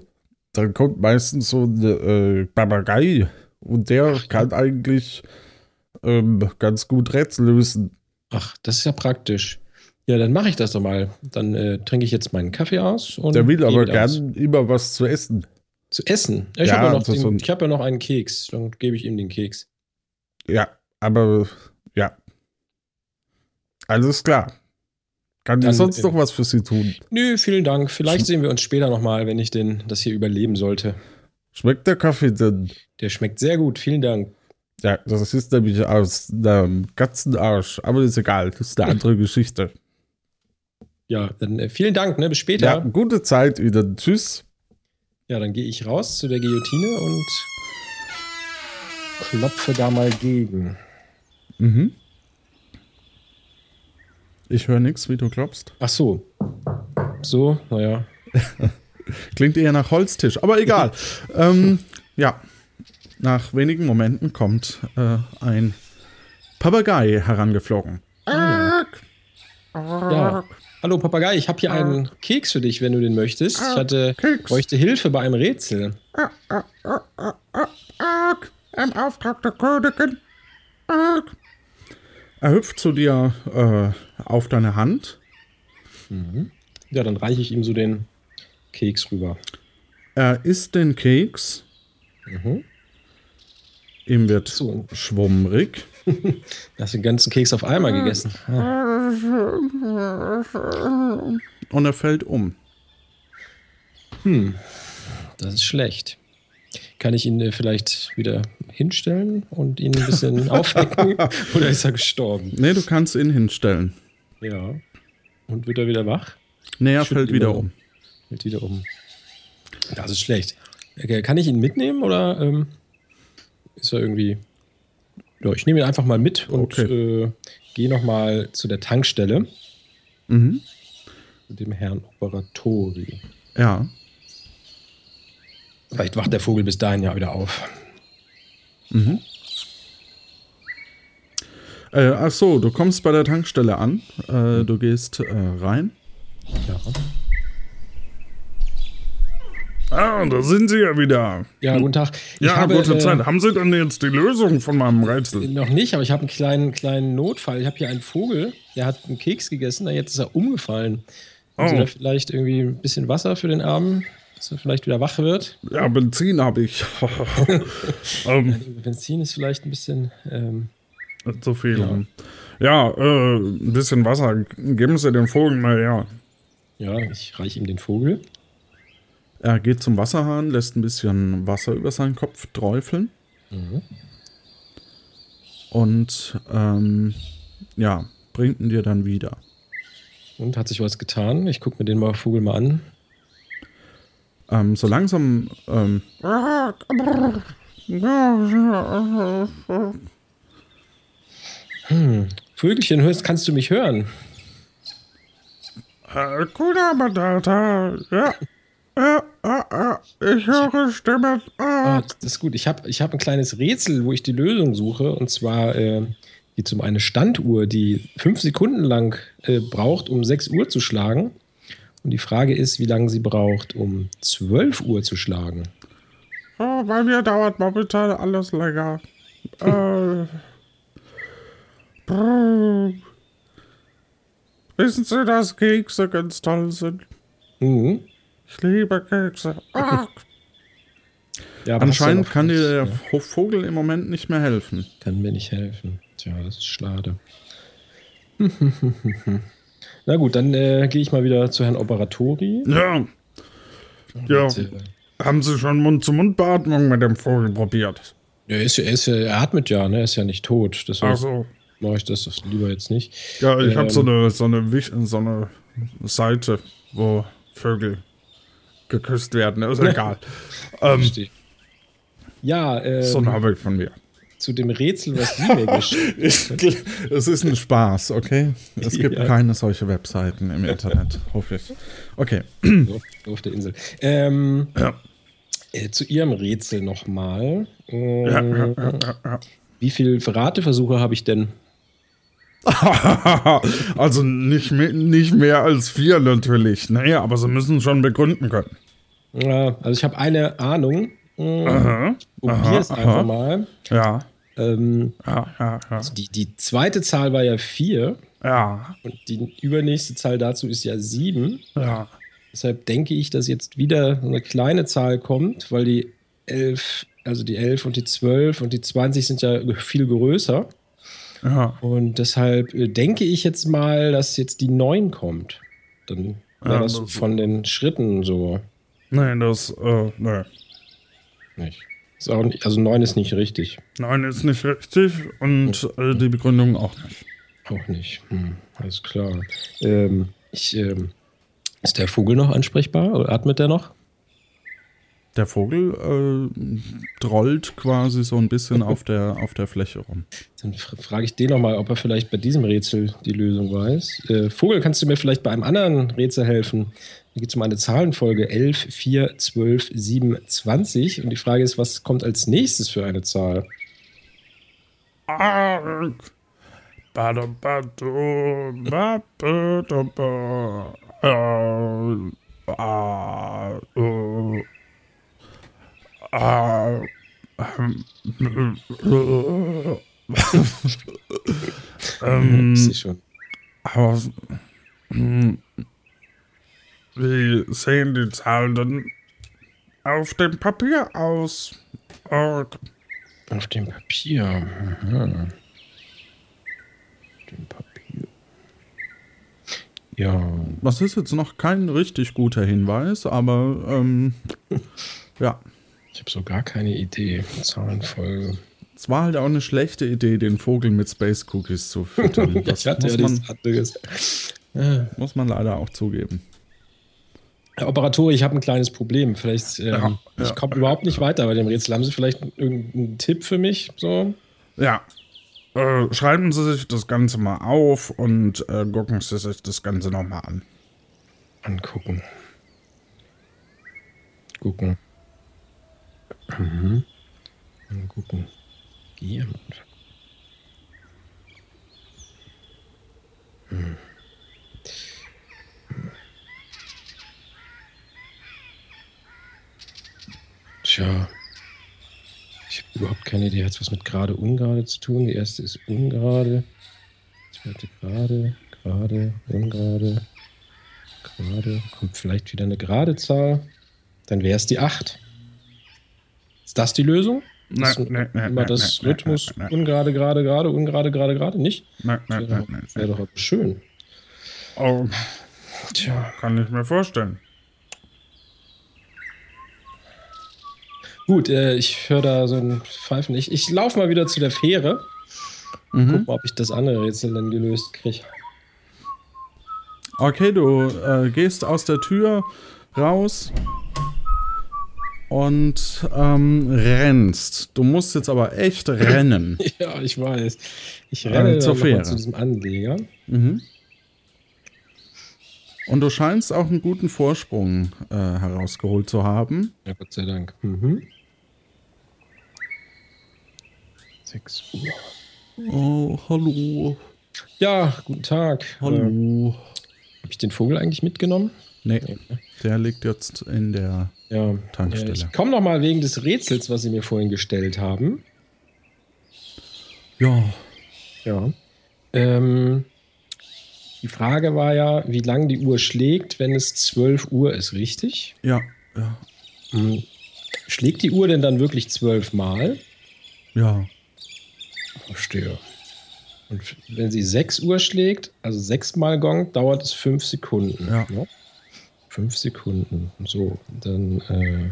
dann kommt meistens so ein äh, Papagei und der kann eigentlich ähm, ganz gut Rätsel lösen. Ach, das ist ja praktisch. Ja, dann mache ich das doch mal. Dann äh, trinke ich jetzt meinen Kaffee aus und Der will aber wieder aus. gern immer was zu essen. zu essen. Ich Ja, habe ja, noch also den- ich hab ja noch einen Keks. Dann gebe ich ihm den Keks. Ja, aber ja. Alles klar. Kann ich sonst noch was für Sie tun? Nö, vielen Dank. Vielleicht sehen wir uns später nochmal, wenn ich den, das hier überleben sollte. Schmeckt der Kaffee denn? Der schmeckt sehr gut. Vielen Dank. Ja, das ist nämlich aus einem ganzen Arsch. Aber ist egal, das ist eine andere Geschichte. Ja, dann äh, vielen Dank. Ne? Bis später. Ja, Ja, gute Zeit Ihnen. Tschüss. dann gehe ich raus zu der Guillotine und klopfe da mal gegen. Mhm. Ich höre nichts, wie du glaubst. Ach so. So, naja. Klingt eher nach Holztisch, aber egal. ähm, ja, nach wenigen Momenten kommt äh, ein Papagei herangeflogen. Ja. Hallo Papagei, ich habe hier einen Keks für dich, wenn du den möchtest. Ich hatte, Keks. bräuchte Hilfe bei einem Rätsel. Im Auftrag der Königin. Er hüpft zu dir äh, auf deine Hand. Ja, dann reiche ich ihm so den Keks rüber. Er isst den Keks. Mhm. Ihm wird So. schwummrig. [LAUGHS] Du hast den ganzen Keks auf einmal gegessen. Ah. Und er fällt um. Das ist schlecht. Kann ich ihn äh, vielleicht wieder hinstellen und ihn ein bisschen [LAUGHS] aufwecken? Oder ist er gestorben? Nee, du kannst ihn hinstellen. Ja. Und wird er wieder wach? Nee, er Schüttelt fällt wieder um. Fällt wieder um. Das ist schlecht. Okay, Kann ich ihn mitnehmen oder ähm, ist er irgendwie. Ja, ich nehme ihn einfach mal mit und Okay. äh, gehe nochmal zu der Tankstelle. Mhm. Zu dem Herrn Operatori. Ja. Vielleicht wacht der Vogel bis dahin ja wieder auf. Mhm. Äh, ach so, du kommst bei der Tankstelle an. Äh, du gehst äh, rein. Ja. Ah, da sind sie ja wieder. Ja, guten Tag. Ich Ja, habe, gute äh, Zeit. Haben Sie denn jetzt die Lösung von meinem Rätsel? Noch nicht, aber ich habe einen kleinen, kleinen Notfall. Ich habe hier einen Vogel, der hat einen Keks gegessen, jetzt ist er umgefallen. Haben Sie Oh. da vielleicht irgendwie ein bisschen Wasser für den Armen, dass er vielleicht wieder wach wird? Ja, Benzin habe ich. [LAUGHS] ähm, Benzin ist vielleicht ein bisschen. Ähm, zu viel. Ja, äh, ein bisschen Wasser. Geben Sie den Vogel mal her. ja, ich reiche ihm den Vogel. Er geht zum Wasserhahn, lässt ein bisschen Wasser über seinen Kopf träufeln. Und ähm, ja, bringt ihn dir dann wieder. Und hat sich was getan? Ich gucke mir den mal Vogel mal an. Ähm, so langsam ähm, Vögelchen, hörst, kannst du mich hören? Äh, Kuna Matata, ja. Ich höre Stimmen. Ah, das ist gut. Ich habe ich hab ein kleines Rätsel, wo ich die Lösung suche. Und zwar äh, geht es um eine Standuhr, die fünf Sekunden lang äh, braucht, um 6 Uhr zu schlagen. Und die Frage ist, wie lange sie braucht, um 12 Uhr zu schlagen. Oh, bei mir dauert momentan alles länger. [LAUGHS] äh, brr. Wissen Sie, dass Kekse ganz toll sind? Mhm. Ich liebe Kekse. Ah. [LAUGHS] Ja, Anscheinend kann dir der ja. Vo- Vogel im Moment nicht mehr helfen. Kann mir nicht helfen. Tja, das ist schade. [LAUGHS] Na gut, dann äh, gehe ich mal wieder zu Herrn Operatori. Ja. Ja. Haben Sie schon Mund-zu-Mund-Beatmung mit dem Vogel probiert? er, ist, er, ist, ja- er atmet ja, ne? Er ist ja nicht tot. Deswegen Ach so. mache ich das lieber jetzt nicht. Ja, ich habe Ähm, so eine, so, eine, so eine Seite, wo Vögel geküsst werden. Ist [LAUGHS] egal. ähm. Ja, ähm, so ein Hobby von mir. Zu dem Rätsel, was Sie mir gestellt Ich, es ist ein Spaß, okay? Es gibt Ja. keine solche Webseiten im Internet, hoffe ich. Okay. auf, der Insel. Ähm, Ja. äh, zu Ihrem Rätsel nochmal. Ja, Ähm, ja, ja. Wie viele Rateversuche habe ich denn? [LAUGHS] also nicht mehr, nicht mehr als vier natürlich. Naja, aber sie müssen schon begründen können. Ja, also ich habe eine Ahnung. Aha. Probier es aha, einfach aha. mal. Ja, Ähm, ja, ja, ja. die, die zweite Zahl war ja 4 Ja, und die übernächste Zahl dazu ist ja 7. ja. Deshalb denke ich, dass jetzt wieder eine kleine Zahl kommt, weil die 11, also die 11 und die 12 und die 20 sind ja viel größer. Ja, Und deshalb äh, denke ich jetzt mal, dass jetzt die 9 kommt. Dann wäre Ja, das das- von den Schritten so nein, das, äh, nee. nicht. Nicht also 9 ist nicht richtig. Nein, ist nicht richtig und äh, die Begründung auch nicht. Auch nicht. Hm, alles klar. Ähm, ich, ähm, ist der Vogel noch ansprechbar? Oder atmet der noch? Der Vogel äh, trollt quasi so ein bisschen auf der, auf der Fläche rum. Dann fr- frage ich den nochmal, ob er vielleicht bei diesem Rätsel die Lösung weiß. Äh, Vogel, kannst du mir vielleicht bei einem anderen Rätsel helfen? Da geht es um eine Zahlenfolge 11, 4, 12, 7, 20. Und die Frage ist, was kommt als nächstes für eine Zahl? Arg. Bada, bada, ba, ba, da, ba. Äh, ah, äh, ah, ähm, äh, ähm, Ich sehe schon. aber, hm, wie sehen die Zahlen denn auf dem Papier aus? Arg. Auf dem Papier. Aha. Auf dem Papier. Ja, Das ist jetzt noch kein richtig guter Hinweis, aber ähm, [LAUGHS] ja. Ich habe so gar keine Idee. Zahlenfolge. Es war halt auch eine schlechte Idee, den Vogel mit Space Cookies zu füttern. [LAUGHS] Das ich hatte muss, ja man, anderes. muss man leider auch zugeben. Herr Operator, ich habe ein kleines Problem. Vielleicht, ähm, Ja, ich ja. komme überhaupt nicht weiter bei dem Rätsel. Haben Sie vielleicht irgendeinen Tipp für mich? So? Ja. Äh, schreiben Sie sich das Ganze mal auf und äh, gucken Sie sich das Ganze nochmal an. Angucken. Gucken. Mhm. Angucken. Hier. Hm. Tja. Ich habe überhaupt keine Idee. Hat es was mit gerade, ungerade zu tun? Die erste ist ungerade. Zweite gerade, gerade, ungerade. Gerade. Kommt vielleicht wieder eine gerade Zahl. Dann wäre es die 8. Ist das die Lösung? Nein, nein, nein, immer das nein, Rhythmus nein, nein. ungerade, gerade, gerade, ungerade, gerade, gerade, nicht? Nein, nein, Wäre nein, nein. doch, schön. Oh, Tja. kann ich mir vorstellen. Gut, äh, ich höre da so ein Pfeifen. Ich, ich laufe mal wieder zu der Fähre. Mhm. Guck mal, ob ich das andere Rätsel dann gelöst kriege. Okay, du äh, gehst aus der Tür raus und ähm, rennst. Du musst jetzt aber echt rennen. [LAUGHS] Ja, ich weiß. Ich renne Äh, zur Fähre. zu diesem Anleger. Mhm. Und du scheinst auch einen guten Vorsprung äh, herausgeholt zu haben. Ja, Gott sei Dank. Mhm. 6 Uhr. Oh, hallo. Ja, guten Tag. Äh, Hallo. Habe ich den Vogel eigentlich mitgenommen? Nee, der liegt jetzt in der. Ja. Tankstelle. Ich komme noch mal wegen des Rätsels, was Sie mir vorhin gestellt haben. Ja, Ja. Ähm, die Frage war ja, wie lange die Uhr schlägt, wenn es 12 Uhr ist, richtig? ja, ja, Hm. Schlägt die Uhr denn dann wirklich zwölf Mal? ja. Verstehe. Und wenn sie 6 Uhr schlägt, also sechsmal Gong, dauert es fünf Sekunden. Ja. ne? Fünf Sekunden. So, dann, äh,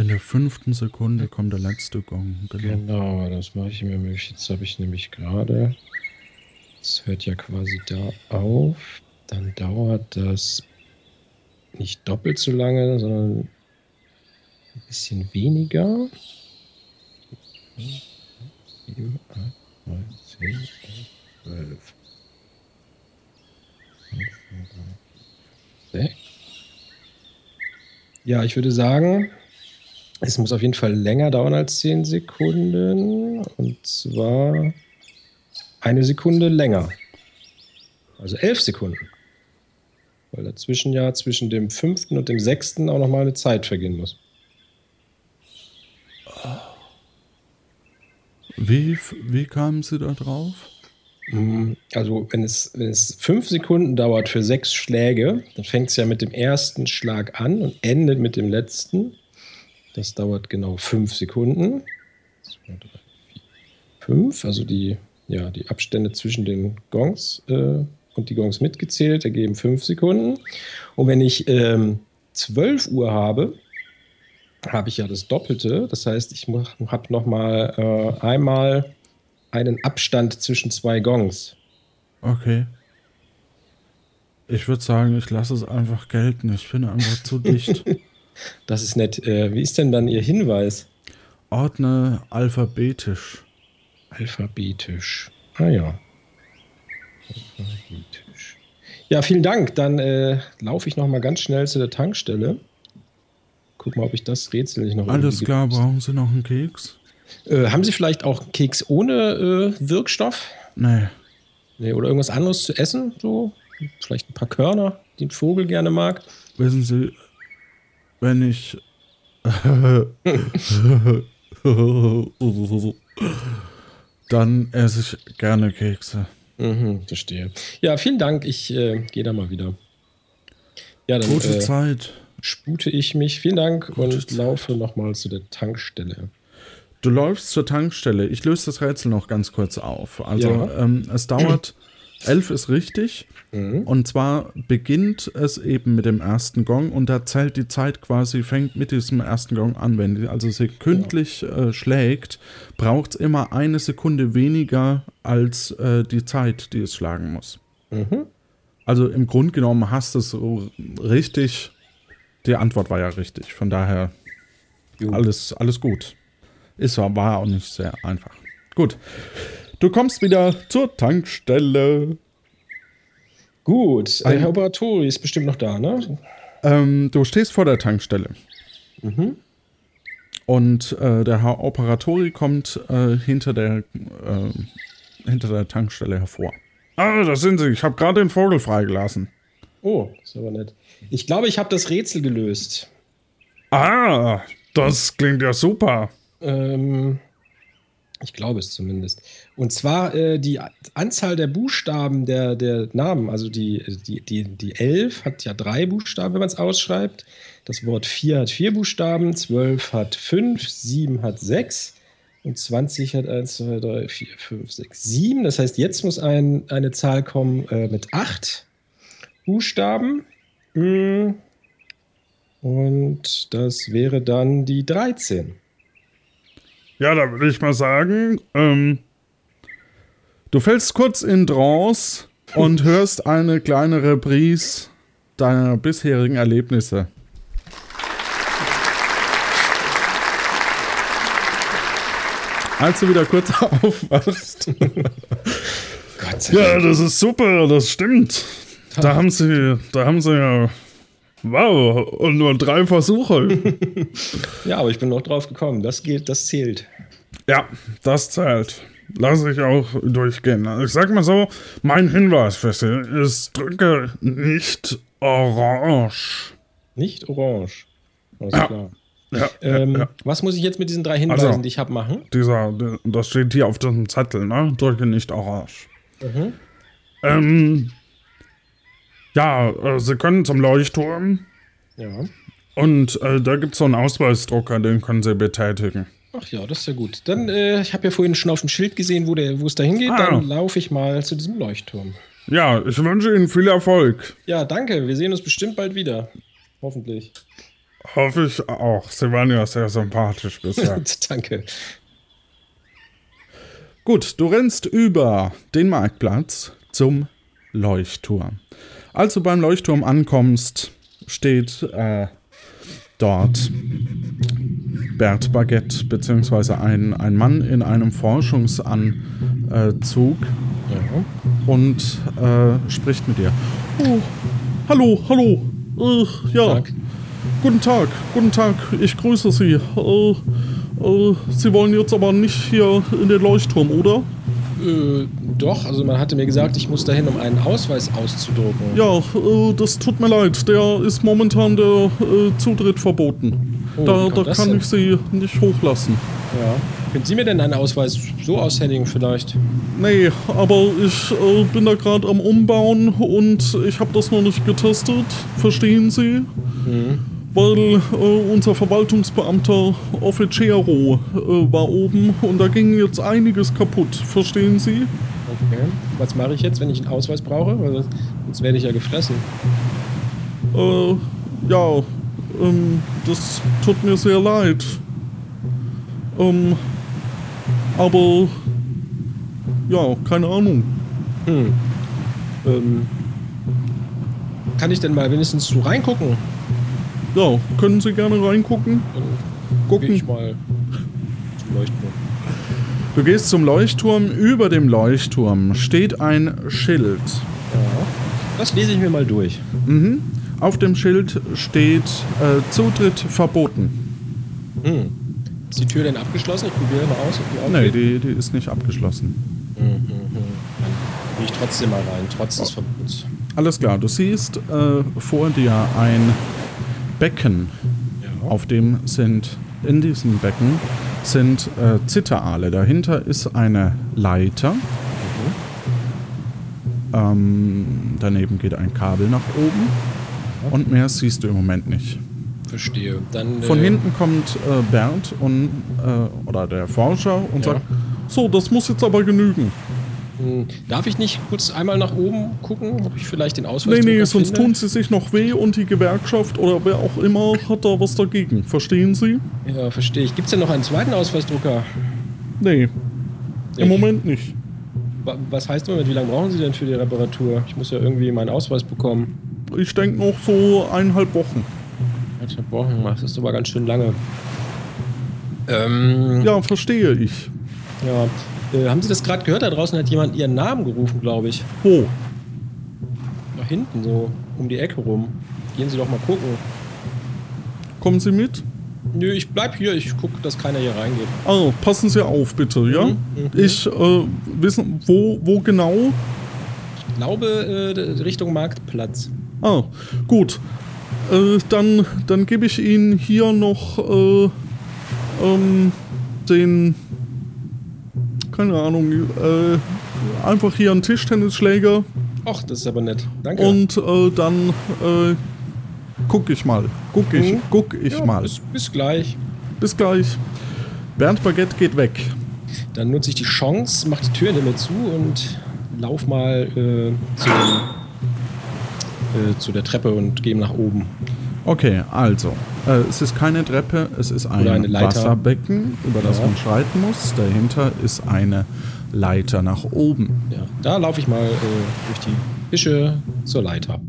In der fünften Sekunde kommt der letzte Gong. Genau. genau, das mache ich mir möglich. Jetzt habe ich nämlich gerade, es hört ja quasi da auf. Dann dauert das nicht doppelt so lange, sondern ein bisschen weniger. 7, 8, 9, 10, 11, 12. 6. Ja, ich würde sagen, es muss auf jeden Fall länger dauern als 10 Sekunden. Und zwar eine Sekunde länger. Also 11 Sekunden. Weil dazwischen ja zwischen dem fünften und dem sechsten auch nochmal eine Zeit vergehen muss. Wie, wie kamen Sie da drauf? Mm, Also, wenn es, wenn es fünf Sekunden dauert für sechs Schläge, dann fängt es ja mit dem ersten Schlag an und endet mit dem letzten. Das dauert genau fünf Sekunden. Fünf, also die, ja, die Abstände zwischen den Gongs äh, und die Gongs mitgezählt ergeben fünf Sekunden. Und wenn ich ähm, 12 Uhr habe, habe ich ja das Doppelte. Das heißt, ich habe nochmal äh, einmal einen Abstand zwischen zwei Gongs. Okay. Ich würde sagen, ich lasse es einfach gelten. Ich bin einfach zu [LAUGHS] dicht. Das ist nett. Äh, wie ist denn dann Ihr Hinweis? Ordne alphabetisch. Alphabetisch. Ah ja. Alphabetisch. Ja, vielen Dank. Dann äh, laufe ich noch mal ganz schnell zu der Tankstelle. Guck mal, ob ich das Rätsel nicht noch Alles klar, brauchen Sie noch einen Keks? Äh, haben Sie vielleicht auch Keks ohne äh, Wirkstoff? Nee. Nee, oder irgendwas anderes zu essen? So? Vielleicht ein paar Körner, die ein Vogel gerne mag? Wissen Sie, wenn ich. [LAUGHS] Dann esse ich gerne Kekse. Mhm, verstehe. Ja, vielen Dank. Ich äh, gehe da mal wieder. Ja, dann Gute äh, Zeit. spute ich mich. Vielen Dank Gute und Zeit. laufe nochmal zu der Tankstelle. Du läufst zur Tankstelle. Ich löse das Rätsel noch ganz kurz auf. Also, Ja. ähm, es dauert [CLEARS THROAT] Elf ist richtig. Und zwar beginnt es eben mit dem ersten Gong und da zählt die Zeit quasi, fängt mit diesem ersten Gong an. Wenn die also sekündlich äh, schlägt, braucht es immer eine Sekunde weniger als äh, die Zeit, die es schlagen muss. Also im Grunde genommen hast du es so richtig. Die Antwort war ja richtig. Von daher alles, alles gut. Ist war, war auch nicht sehr einfach. Gut. Du kommst wieder zur Tankstelle. Gut, äh, Ein- Herr Operatori ist bestimmt noch da, ne? Ähm, du stehst vor der Tankstelle. Und äh, der Herr Operatori kommt äh, hinter, der, äh, hinter der Tankstelle hervor. Ah, da sind sie. Ich habe gerade den Vogel freigelassen. Oh, ist aber nett. Ich glaube, ich habe das Rätsel gelöst. Ah, das klingt ja super. Ähm, ich glaube es zumindest. Und zwar äh, die Anzahl der Buchstaben der, der Namen. Also die, die, die, die 11 hat ja drei Buchstaben, wenn man es ausschreibt. Das Wort 4 hat vier Buchstaben, 12 hat 5, 7 hat 6 und 20 hat 1, 2, 3, 4, 5, 6, 7. Das heißt, jetzt muss ein, eine Zahl kommen äh, mit 8 Buchstaben. Mm. Und das wäre dann die 13. Ja, da würde ich mal sagen, ähm, du fällst kurz in Trance und [LAUGHS] hörst eine kleine Reprise deiner bisherigen Erlebnisse. Als du wieder kurz [LAUGHS] aufwachst. Gott sei Ja, das ist super, das stimmt. Da haben sie, da haben sie ja. Wow, und nur drei Versuche. [LAUGHS] Ja, aber ich bin noch drauf gekommen. Das geht, das zählt. Ja, das zählt. Lass ich auch durchgehen. Ich sag mal so, mein Hinweis für Sie ist, drücke nicht orange. Nicht orange. Alles Ja. klar. Ja, Ähm, ja. Was muss ich jetzt mit diesen drei Hinweisen, Also. die ich habe, machen? Dieser, das steht hier auf diesem Zettel, ne? Drücke nicht orange. Mhm. Ähm, ja, äh, Sie können zum Leuchtturm Ja. und äh, da gibt es so einen Ausweisdrucker, den können Sie betätigen. Ach ja, das ist ja gut. Dann, äh, ich habe ja vorhin schon auf dem Schild gesehen, wo, es da hingeht. Ah. Dann laufe ich mal zu diesem Leuchtturm. Ja, ich wünsche Ihnen viel Erfolg. Ja, danke. Wir sehen uns bestimmt bald wieder. Hoffentlich. Hoffe ich auch. Sie waren ja sehr sympathisch bisher. [LAUGHS] danke. Gut, du rennst über den Marktplatz zum Leuchtturm. Als du beim Leuchtturm ankommst, steht äh, dort Bert Baguette, beziehungsweise ein, ein Mann in einem Forschungsanzug Ja. und äh, spricht mit dir. Oh, hallo, hallo. Äh, ja, Tag. guten Tag, guten Tag, ich grüße Sie. Äh, äh, Sie wollen jetzt aber nicht hier in den Leuchtturm, oder? Äh, doch, also man hatte mir gesagt, ich muss dahin, um einen Ausweis auszudrucken. Ja, äh, das tut mir leid. Der ist momentan der äh, Zutritt verboten. Oh, da da kann denn? ich Sie nicht hochlassen. Ja. Können Sie mir denn einen Ausweis so aushändigen vielleicht? Nee, aber ich äh, bin da gerade am Umbauen und ich habe das noch nicht getestet. Verstehen Sie? Mhm. Weil äh, unser Verwaltungsbeamter Officiero äh, war oben und da ging jetzt einiges kaputt. Verstehen Sie? Okay. Was mache ich jetzt, wenn ich einen Ausweis brauche? Weil sonst werde ich ja gefressen. Äh, ja, ähm, das tut mir sehr leid. Ähm, aber, ja, keine Ahnung. Ähm, kann ich denn mal wenigstens so reingucken? Ja, können Sie gerne reingucken? Dann gehe ich Gucken. mal zum Leuchtturm. Du gehst zum Leuchtturm. Über dem Leuchtturm steht ein Schild. Ja. Das lese ich mir mal durch. Mhm. Auf dem Schild steht äh, Zutritt verboten. Hm. Ist die Tür denn abgeschlossen? Ich probiere mal aus, ob die Nee, aufgeht. die, die ist nicht abgeschlossen. Dann gehe ich trotzdem mal rein, trotz des Verbots. Alles klar, du siehst äh, vor dir ein Becken. Ja. Auf dem sind, in diesem Becken sind äh, Zitteraale. Dahinter ist eine Leiter. Ähm, daneben geht ein Kabel nach oben. Und mehr siehst du im Moment nicht. Verstehe. Dann, Von äh, hinten kommt äh, Bernd und, äh, oder der Forscher und Ja. sagt, so, das muss jetzt aber genügen. Hm, Darf ich nicht kurz einmal nach oben gucken, ob ich vielleicht den Ausweis Nee, nee, sonst finde? tun sie sich noch weh und die Gewerkschaft oder wer auch immer hat da was dagegen. Verstehen Sie? Ja, verstehe ich. Gibt es denn noch einen zweiten Ausweisdrucker? Nee, im Ich- Moment nicht. Wa- Was heißt Moment, wie lange brauchen Sie denn für die Reparatur? Ich muss ja irgendwie meinen Ausweis bekommen. Ich denke noch so eineinhalb Wochen. Eineinhalb Wochen, das ist aber ganz schön lange. Ähm, Ja, verstehe ich. ja. Äh, haben Sie das gerade gehört? Da draußen hat jemand Ihren Namen gerufen, glaube ich. Wo? Da hinten, so um die Ecke rum. Gehen Sie doch mal gucken. Kommen Sie mit? Nö, ich bleib hier. Ich gucke, dass keiner hier reingeht. Ah, passen Sie auf, bitte, ja? Mhm, Ich, äh, wissen, wo, wo genau? Ich glaube, äh, Richtung Marktplatz. Ah, gut. Äh, dann dann gebe ich Ihnen hier noch äh, ähm, den, keine Ahnung, äh, einfach hier einen Tischtennisschläger Och, das ist aber nett. Danke. und äh, dann äh, guck ich mal. Guck ich, Mhm. guck ich ja, mal. Bis, bis gleich. Bis gleich. Bernd Baguette geht weg. Dann nutze ich die Chance, mach die Tür mir zu und lauf mal äh, zu, dem, äh, zu der Treppe und gehe nach oben. Okay, also, äh, es ist keine Treppe, es ist ein. Wasserbecken, über das Ja. man schreiten muss. Dahinter ist eine Leiter nach oben. Ja, da laufe ich mal äh, durch die Büsche zur Leiter.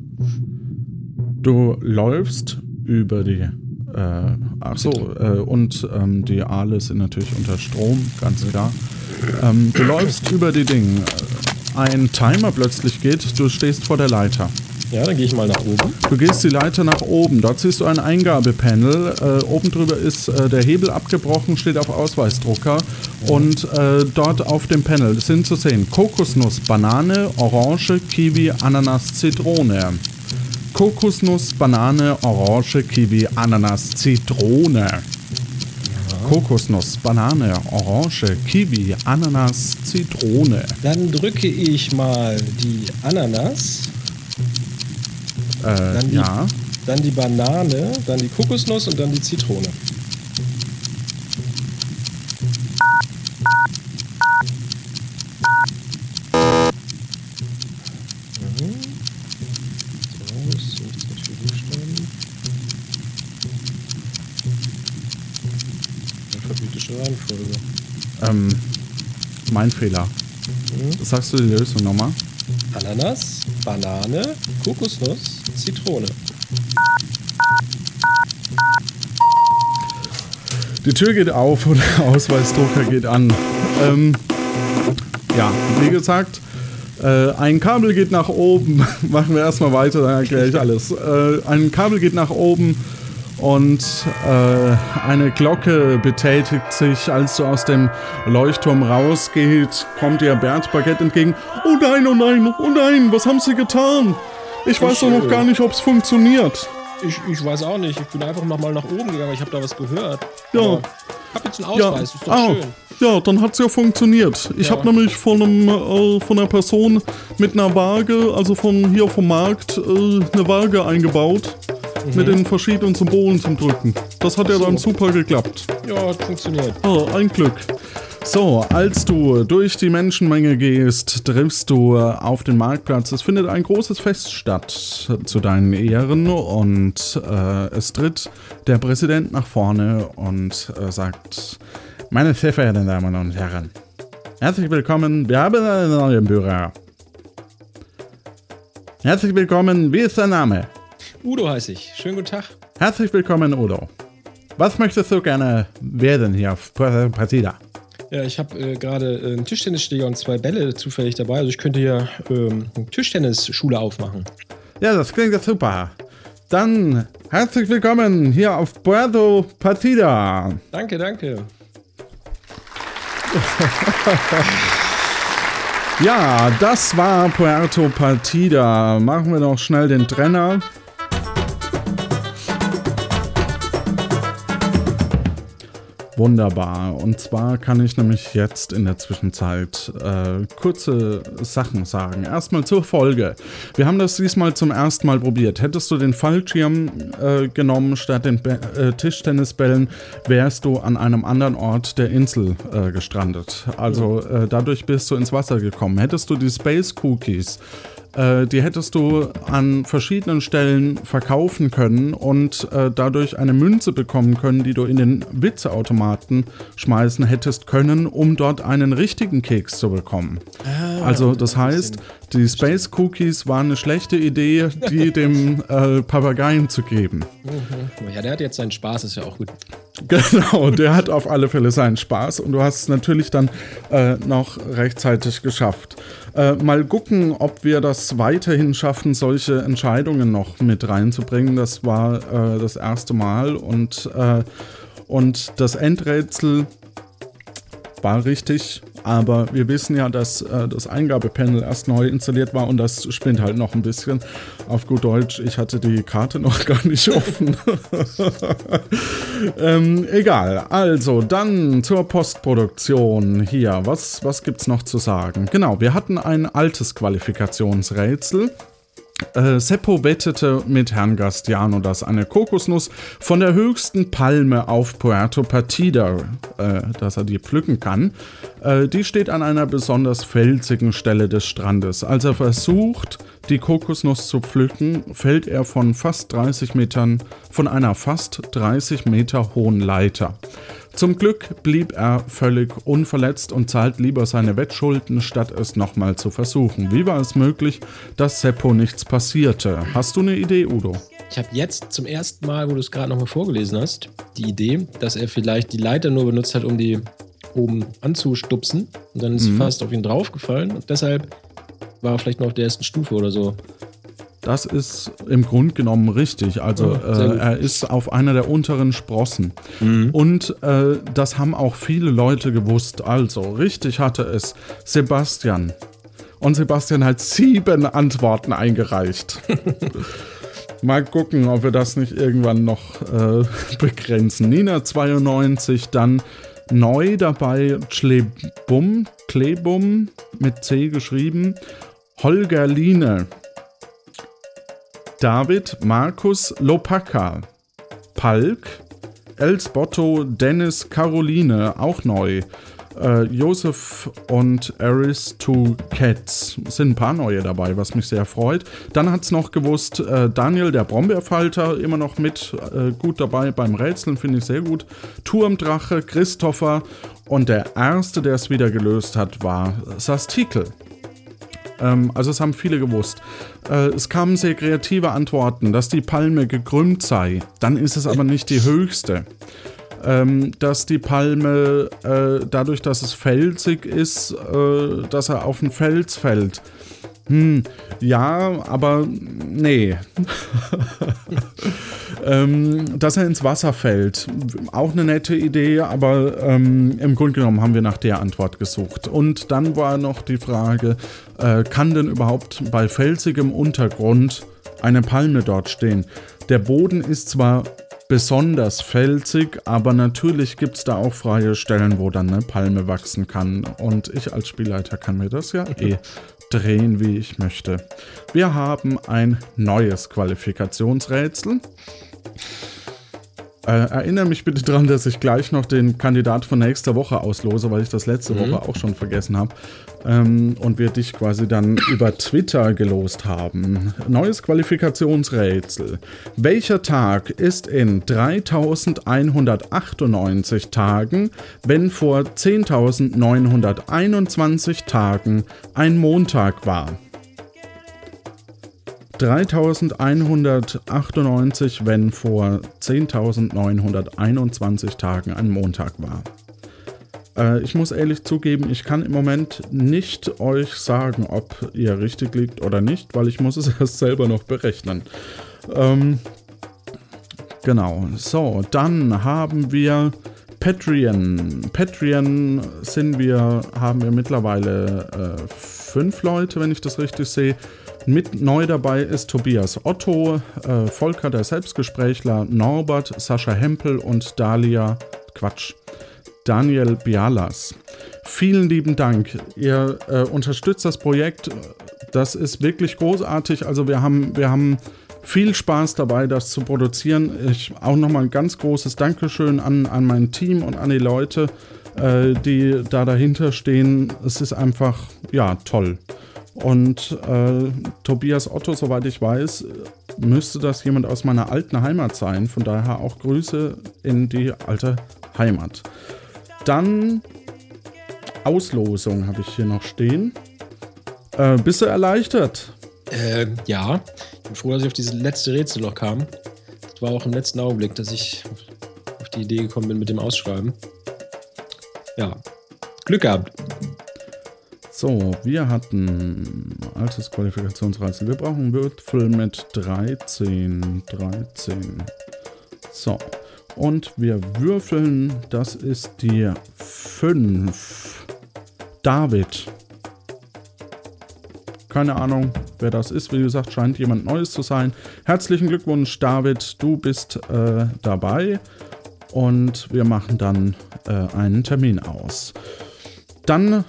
Du läufst über die. Äh, ach so, äh, und ähm, die Aale sind natürlich unter Strom, ganz klar. Ähm, du läufst über die Dinge. Ein Timer plötzlich geht, du stehst vor der Leiter. Ja, dann gehe ich mal nach oben. Du gehst die Leiter nach oben. Dort siehst du ein Eingabepanel. Äh, oben drüber ist äh, der Hebel abgebrochen, steht auf Ausweisdrucker. Und äh, dort auf dem Panel sind zu sehen Kokosnuss, Banane, Orange, Kiwi, Ananas, Zitrone. Kokosnuss, Banane, Orange, Kiwi, Ananas, Zitrone. Kokosnuss, Banane, Orange, Kiwi, Ananas, Zitrone. Dann drücke ich mal die Ananas, Dann die- ja. dann die Banane, dann die Kokosnuss und dann die Zitrone. Mhm. So, das ist 16 Buchstaben. Alphabetische Reihenfolge. Ähm, mein Fehler. Sagst du die Lösung nochmal? Ananas, Banane, Kokosnuss, Zitrone. Die Tür geht auf und der Ausweisdrucker geht an. Ähm, ja, wie gesagt, äh, ein Kabel geht nach oben. [LAUGHS] Machen wir erstmal weiter, dann erkläre ich alles. Äh, ein Kabel geht nach oben und äh, eine Glocke betätigt sich. Als du aus dem Leuchtturm rausgeht, kommt dir Bernd Baguette entgegen. Oh nein, oh nein, oh nein, was haben sie getan? Ich weiß doch noch gar nicht, ob es funktioniert. Ich, ich weiß auch nicht. Ich bin einfach noch mal nach oben gegangen. Ich habe da was gehört. Ja. Aber Ich habe jetzt einen Ausweis. ist doch ah, schön. ja, dann hat's ja funktioniert. Ich Ja. habe nämlich von einem äh, von einer Person mit einer Waage, also von hier vom Markt, äh, eine Waage eingebaut mit den verschiedenen Symbolen zum Drücken. Das hat ja dann super geklappt. Ja, hat funktioniert. Oh, ein Glück. So, als du durch die Menschenmenge gehst, triffst du auf den Marktplatz. Es findet ein großes Fest statt zu deinen Ehren und äh, es tritt der Präsident nach vorne und äh, sagt, meine sehr verehrten Damen und Herren, herzlich willkommen, wir haben einen neuen Bürger. Herzlich willkommen, wie ist dein Name? Udo heiße ich. Schönen guten Tag. Herzlich willkommen, Udo. Was möchtest du gerne werden hier auf Partida? Ja, ich habe äh, gerade äh, einen Tischtennisschläger und zwei Bälle zufällig dabei. Also ich könnte hier ähm, eine Tischtennisschule aufmachen. Ja, das klingt ja super. Dann herzlich willkommen hier auf Puerto Partida. Danke, danke. [LAUGHS] Ja, das war Puerto Partida. Machen wir noch schnell den Trenner. Wunderbar. Und zwar kann ich nämlich jetzt in der Zwischenzeit äh, kurze Sachen sagen. Erstmal zur Folge. Wir haben das diesmal zum ersten Mal probiert. Hättest du den Fallschirm äh, genommen statt den Be äh, Tischtennisbällen, wärst du an einem anderen Ort der Insel äh, gestrandet. Also äh, dadurch bist du ins Wasser gekommen. Hättest du die Space Cookies äh, die hättest du an verschiedenen Stellen verkaufen können und äh, dadurch eine Münze bekommen können, die du in den Witzeautomaten schmeißen hättest können, um dort einen richtigen Keks zu bekommen. also das heißt, die Space Cookies waren eine schlechte Idee, die [LAUGHS] dem äh, Papageien zu geben. Ja, der hat jetzt seinen Spaß, ist ja auch gut. [LAUGHS] Genau, der hat auf alle Fälle seinen Spaß und du hast es natürlich dann äh, noch rechtzeitig geschafft. Äh, mal gucken, ob wir das weiterhin schaffen, solche Entscheidungen noch mit reinzubringen. Das war äh, das erste Mal und, äh, und das Endrätsel war richtig, aber wir wissen ja, dass äh, das Eingabepanel erst neu installiert war und das spinnt halt noch ein bisschen. Auf gut Deutsch, ich hatte die Karte [LAUGHS] noch gar nicht offen. [LAUGHS] ähm, egal, also dann zur Postproduktion hier. Was, was gibt's noch zu sagen? Genau, wir hatten ein altes Qualifikationsrätsel. Äh, Seppo wettete mit Herrn Gastiano, dass eine Kokosnuss von der höchsten Palme auf Puerto Partida, äh, dass er die pflücken kann, äh, die steht an einer besonders felsigen Stelle des Strandes. Als er versucht, die Kokosnuss zu pflücken, fällt er von fast 30 Metern, von einer fast 30 Meter hohen Leiter. Zum Glück blieb er völlig unverletzt und zahlt lieber seine Wettschulden, statt es nochmal zu versuchen. Wie war es möglich, dass Seppo nichts passierte? Hast du eine Idee, Udo? Ich habe jetzt zum ersten Mal, wo du es gerade nochmal vorgelesen hast, die Idee, dass er vielleicht die Leiter nur benutzt hat, um die oben anzustupsen. Und dann ist mhm. fast auf ihn draufgefallen. Und deshalb war er vielleicht nur auf der ersten Stufe oder so. Das ist im Grunde genommen richtig. Also äh, er ist auf einer der unteren Sprossen. Mhm. Und äh, das haben auch viele Leute gewusst. Also richtig hatte es Sebastian. Und Sebastian hat sieben Antworten eingereicht. [LAUGHS] Mal gucken, ob wir das nicht irgendwann noch äh, begrenzen. Nina 92, dann neu dabei Klebum, Klebum mit C geschrieben. Holger Line David Markus Lopaka, Palk, Elsbotto Dennis Caroline, auch neu. Äh, Josef und Eris to Cats sind ein paar neue dabei, was mich sehr freut. Dann hat es noch gewusst, äh, Daniel, der Brombeerfalter, immer noch mit äh, gut dabei beim Rätseln, finde ich sehr gut. Turmdrache, Christopher und der erste, der es wieder gelöst hat, war Sastikel. Ähm, also es haben viele gewusst. Äh, es kamen sehr kreative Antworten, dass die Palme gekrümmt sei. Dann ist es aber nicht die höchste. Ähm, dass die Palme äh, dadurch, dass es felsig ist, äh, dass er auf den Fels fällt. Hm, ja, aber nee. [LAUGHS] ähm, dass er ins Wasser fällt. Auch eine nette Idee, aber ähm, im Grunde genommen haben wir nach der Antwort gesucht. Und dann war noch die Frage, äh, kann denn überhaupt bei felsigem Untergrund eine Palme dort stehen? Der Boden ist zwar besonders felsig, aber natürlich gibt es da auch freie Stellen, wo dann eine Palme wachsen kann. Und ich als Spielleiter kann mir das ja [LAUGHS] eh drehen, wie ich möchte. Wir haben ein neues Qualifikationsrätsel. Äh, erinnere mich bitte daran, dass ich gleich noch den Kandidat von nächster Woche auslose, weil ich das letzte mhm. Woche auch schon vergessen habe. Ähm, und wir dich quasi dann [COUGHS] über Twitter gelost haben. Neues Qualifikationsrätsel. Welcher Tag ist in 3198 Tagen, wenn vor 10.921 Tagen ein Montag war? 3198, wenn vor 10.921 Tagen ein Montag war. Äh, ich muss ehrlich zugeben, ich kann im Moment nicht euch sagen, ob ihr richtig liegt oder nicht, weil ich muss es [LAUGHS] erst selber noch berechnen. Ähm, genau, so, dann haben wir Patreon. Patreon sind wir, haben wir mittlerweile äh, fünf Leute, wenn ich das richtig sehe. Mit neu dabei ist Tobias Otto, äh, Volker der Selbstgesprächler, Norbert, Sascha Hempel und Dalia Quatsch. Daniel Bialas. Vielen lieben Dank. Ihr äh, unterstützt das Projekt. Das ist wirklich großartig. Also wir haben, wir haben viel Spaß dabei, das zu produzieren. Ich auch nochmal ein ganz großes Dankeschön an, an mein Team und an die Leute, äh, die da dahinter stehen. Es ist einfach, ja, toll. Und äh, Tobias Otto, soweit ich weiß, müsste das jemand aus meiner alten Heimat sein. Von daher auch Grüße in die alte Heimat. Dann Auslosung habe ich hier noch stehen. Äh, bist du erleichtert? Äh, ja. Ich bin froh, dass ich auf dieses letzte Rätsel noch kam. Das war auch im letzten Augenblick, dass ich auf die Idee gekommen bin mit dem Ausschreiben. Ja. Glück gehabt. So, wir hatten altes Qualifikationsreizen. Wir brauchen Würfel mit 13. 13. So. Und wir würfeln. Das ist die 5. David. Keine Ahnung, wer das ist. Wie gesagt, scheint jemand Neues zu sein. Herzlichen Glückwunsch, David. Du bist äh, dabei. Und wir machen dann äh, einen Termin aus. Dann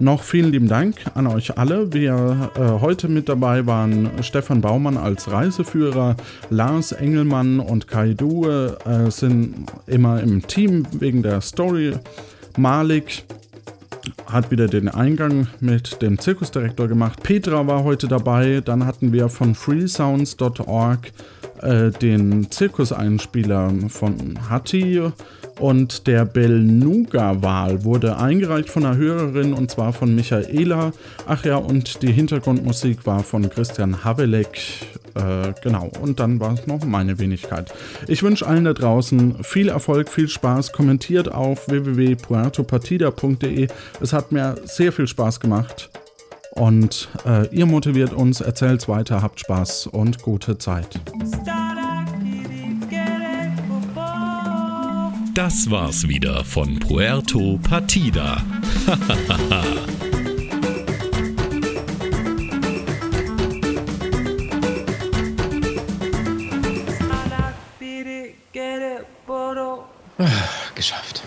noch vielen lieben Dank an euch alle. Wir äh, heute mit dabei waren Stefan Baumann als Reiseführer, Lars Engelmann und Kai Due äh, sind immer im Team wegen der Story. Malik hat wieder den Eingang mit dem Zirkusdirektor gemacht. Petra war heute dabei. Dann hatten wir von freesounds.org äh, den Zirkuseinspieler von Hattie und der Belnuga-Wahl wurde eingereicht von einer Hörerin und zwar von Michaela. Ach ja, und die Hintergrundmusik war von Christian Havelek. Äh, genau, und dann war es noch meine Wenigkeit. Ich wünsche allen da draußen viel Erfolg, viel Spaß. Kommentiert auf www.puertopartida.de. Es hat mir sehr viel Spaß gemacht. Und äh, ihr motiviert uns, erzählt's weiter, habt Spaß und gute Zeit. Das war's wieder von Puerto Partida. [LAUGHS] Ah, geschafft.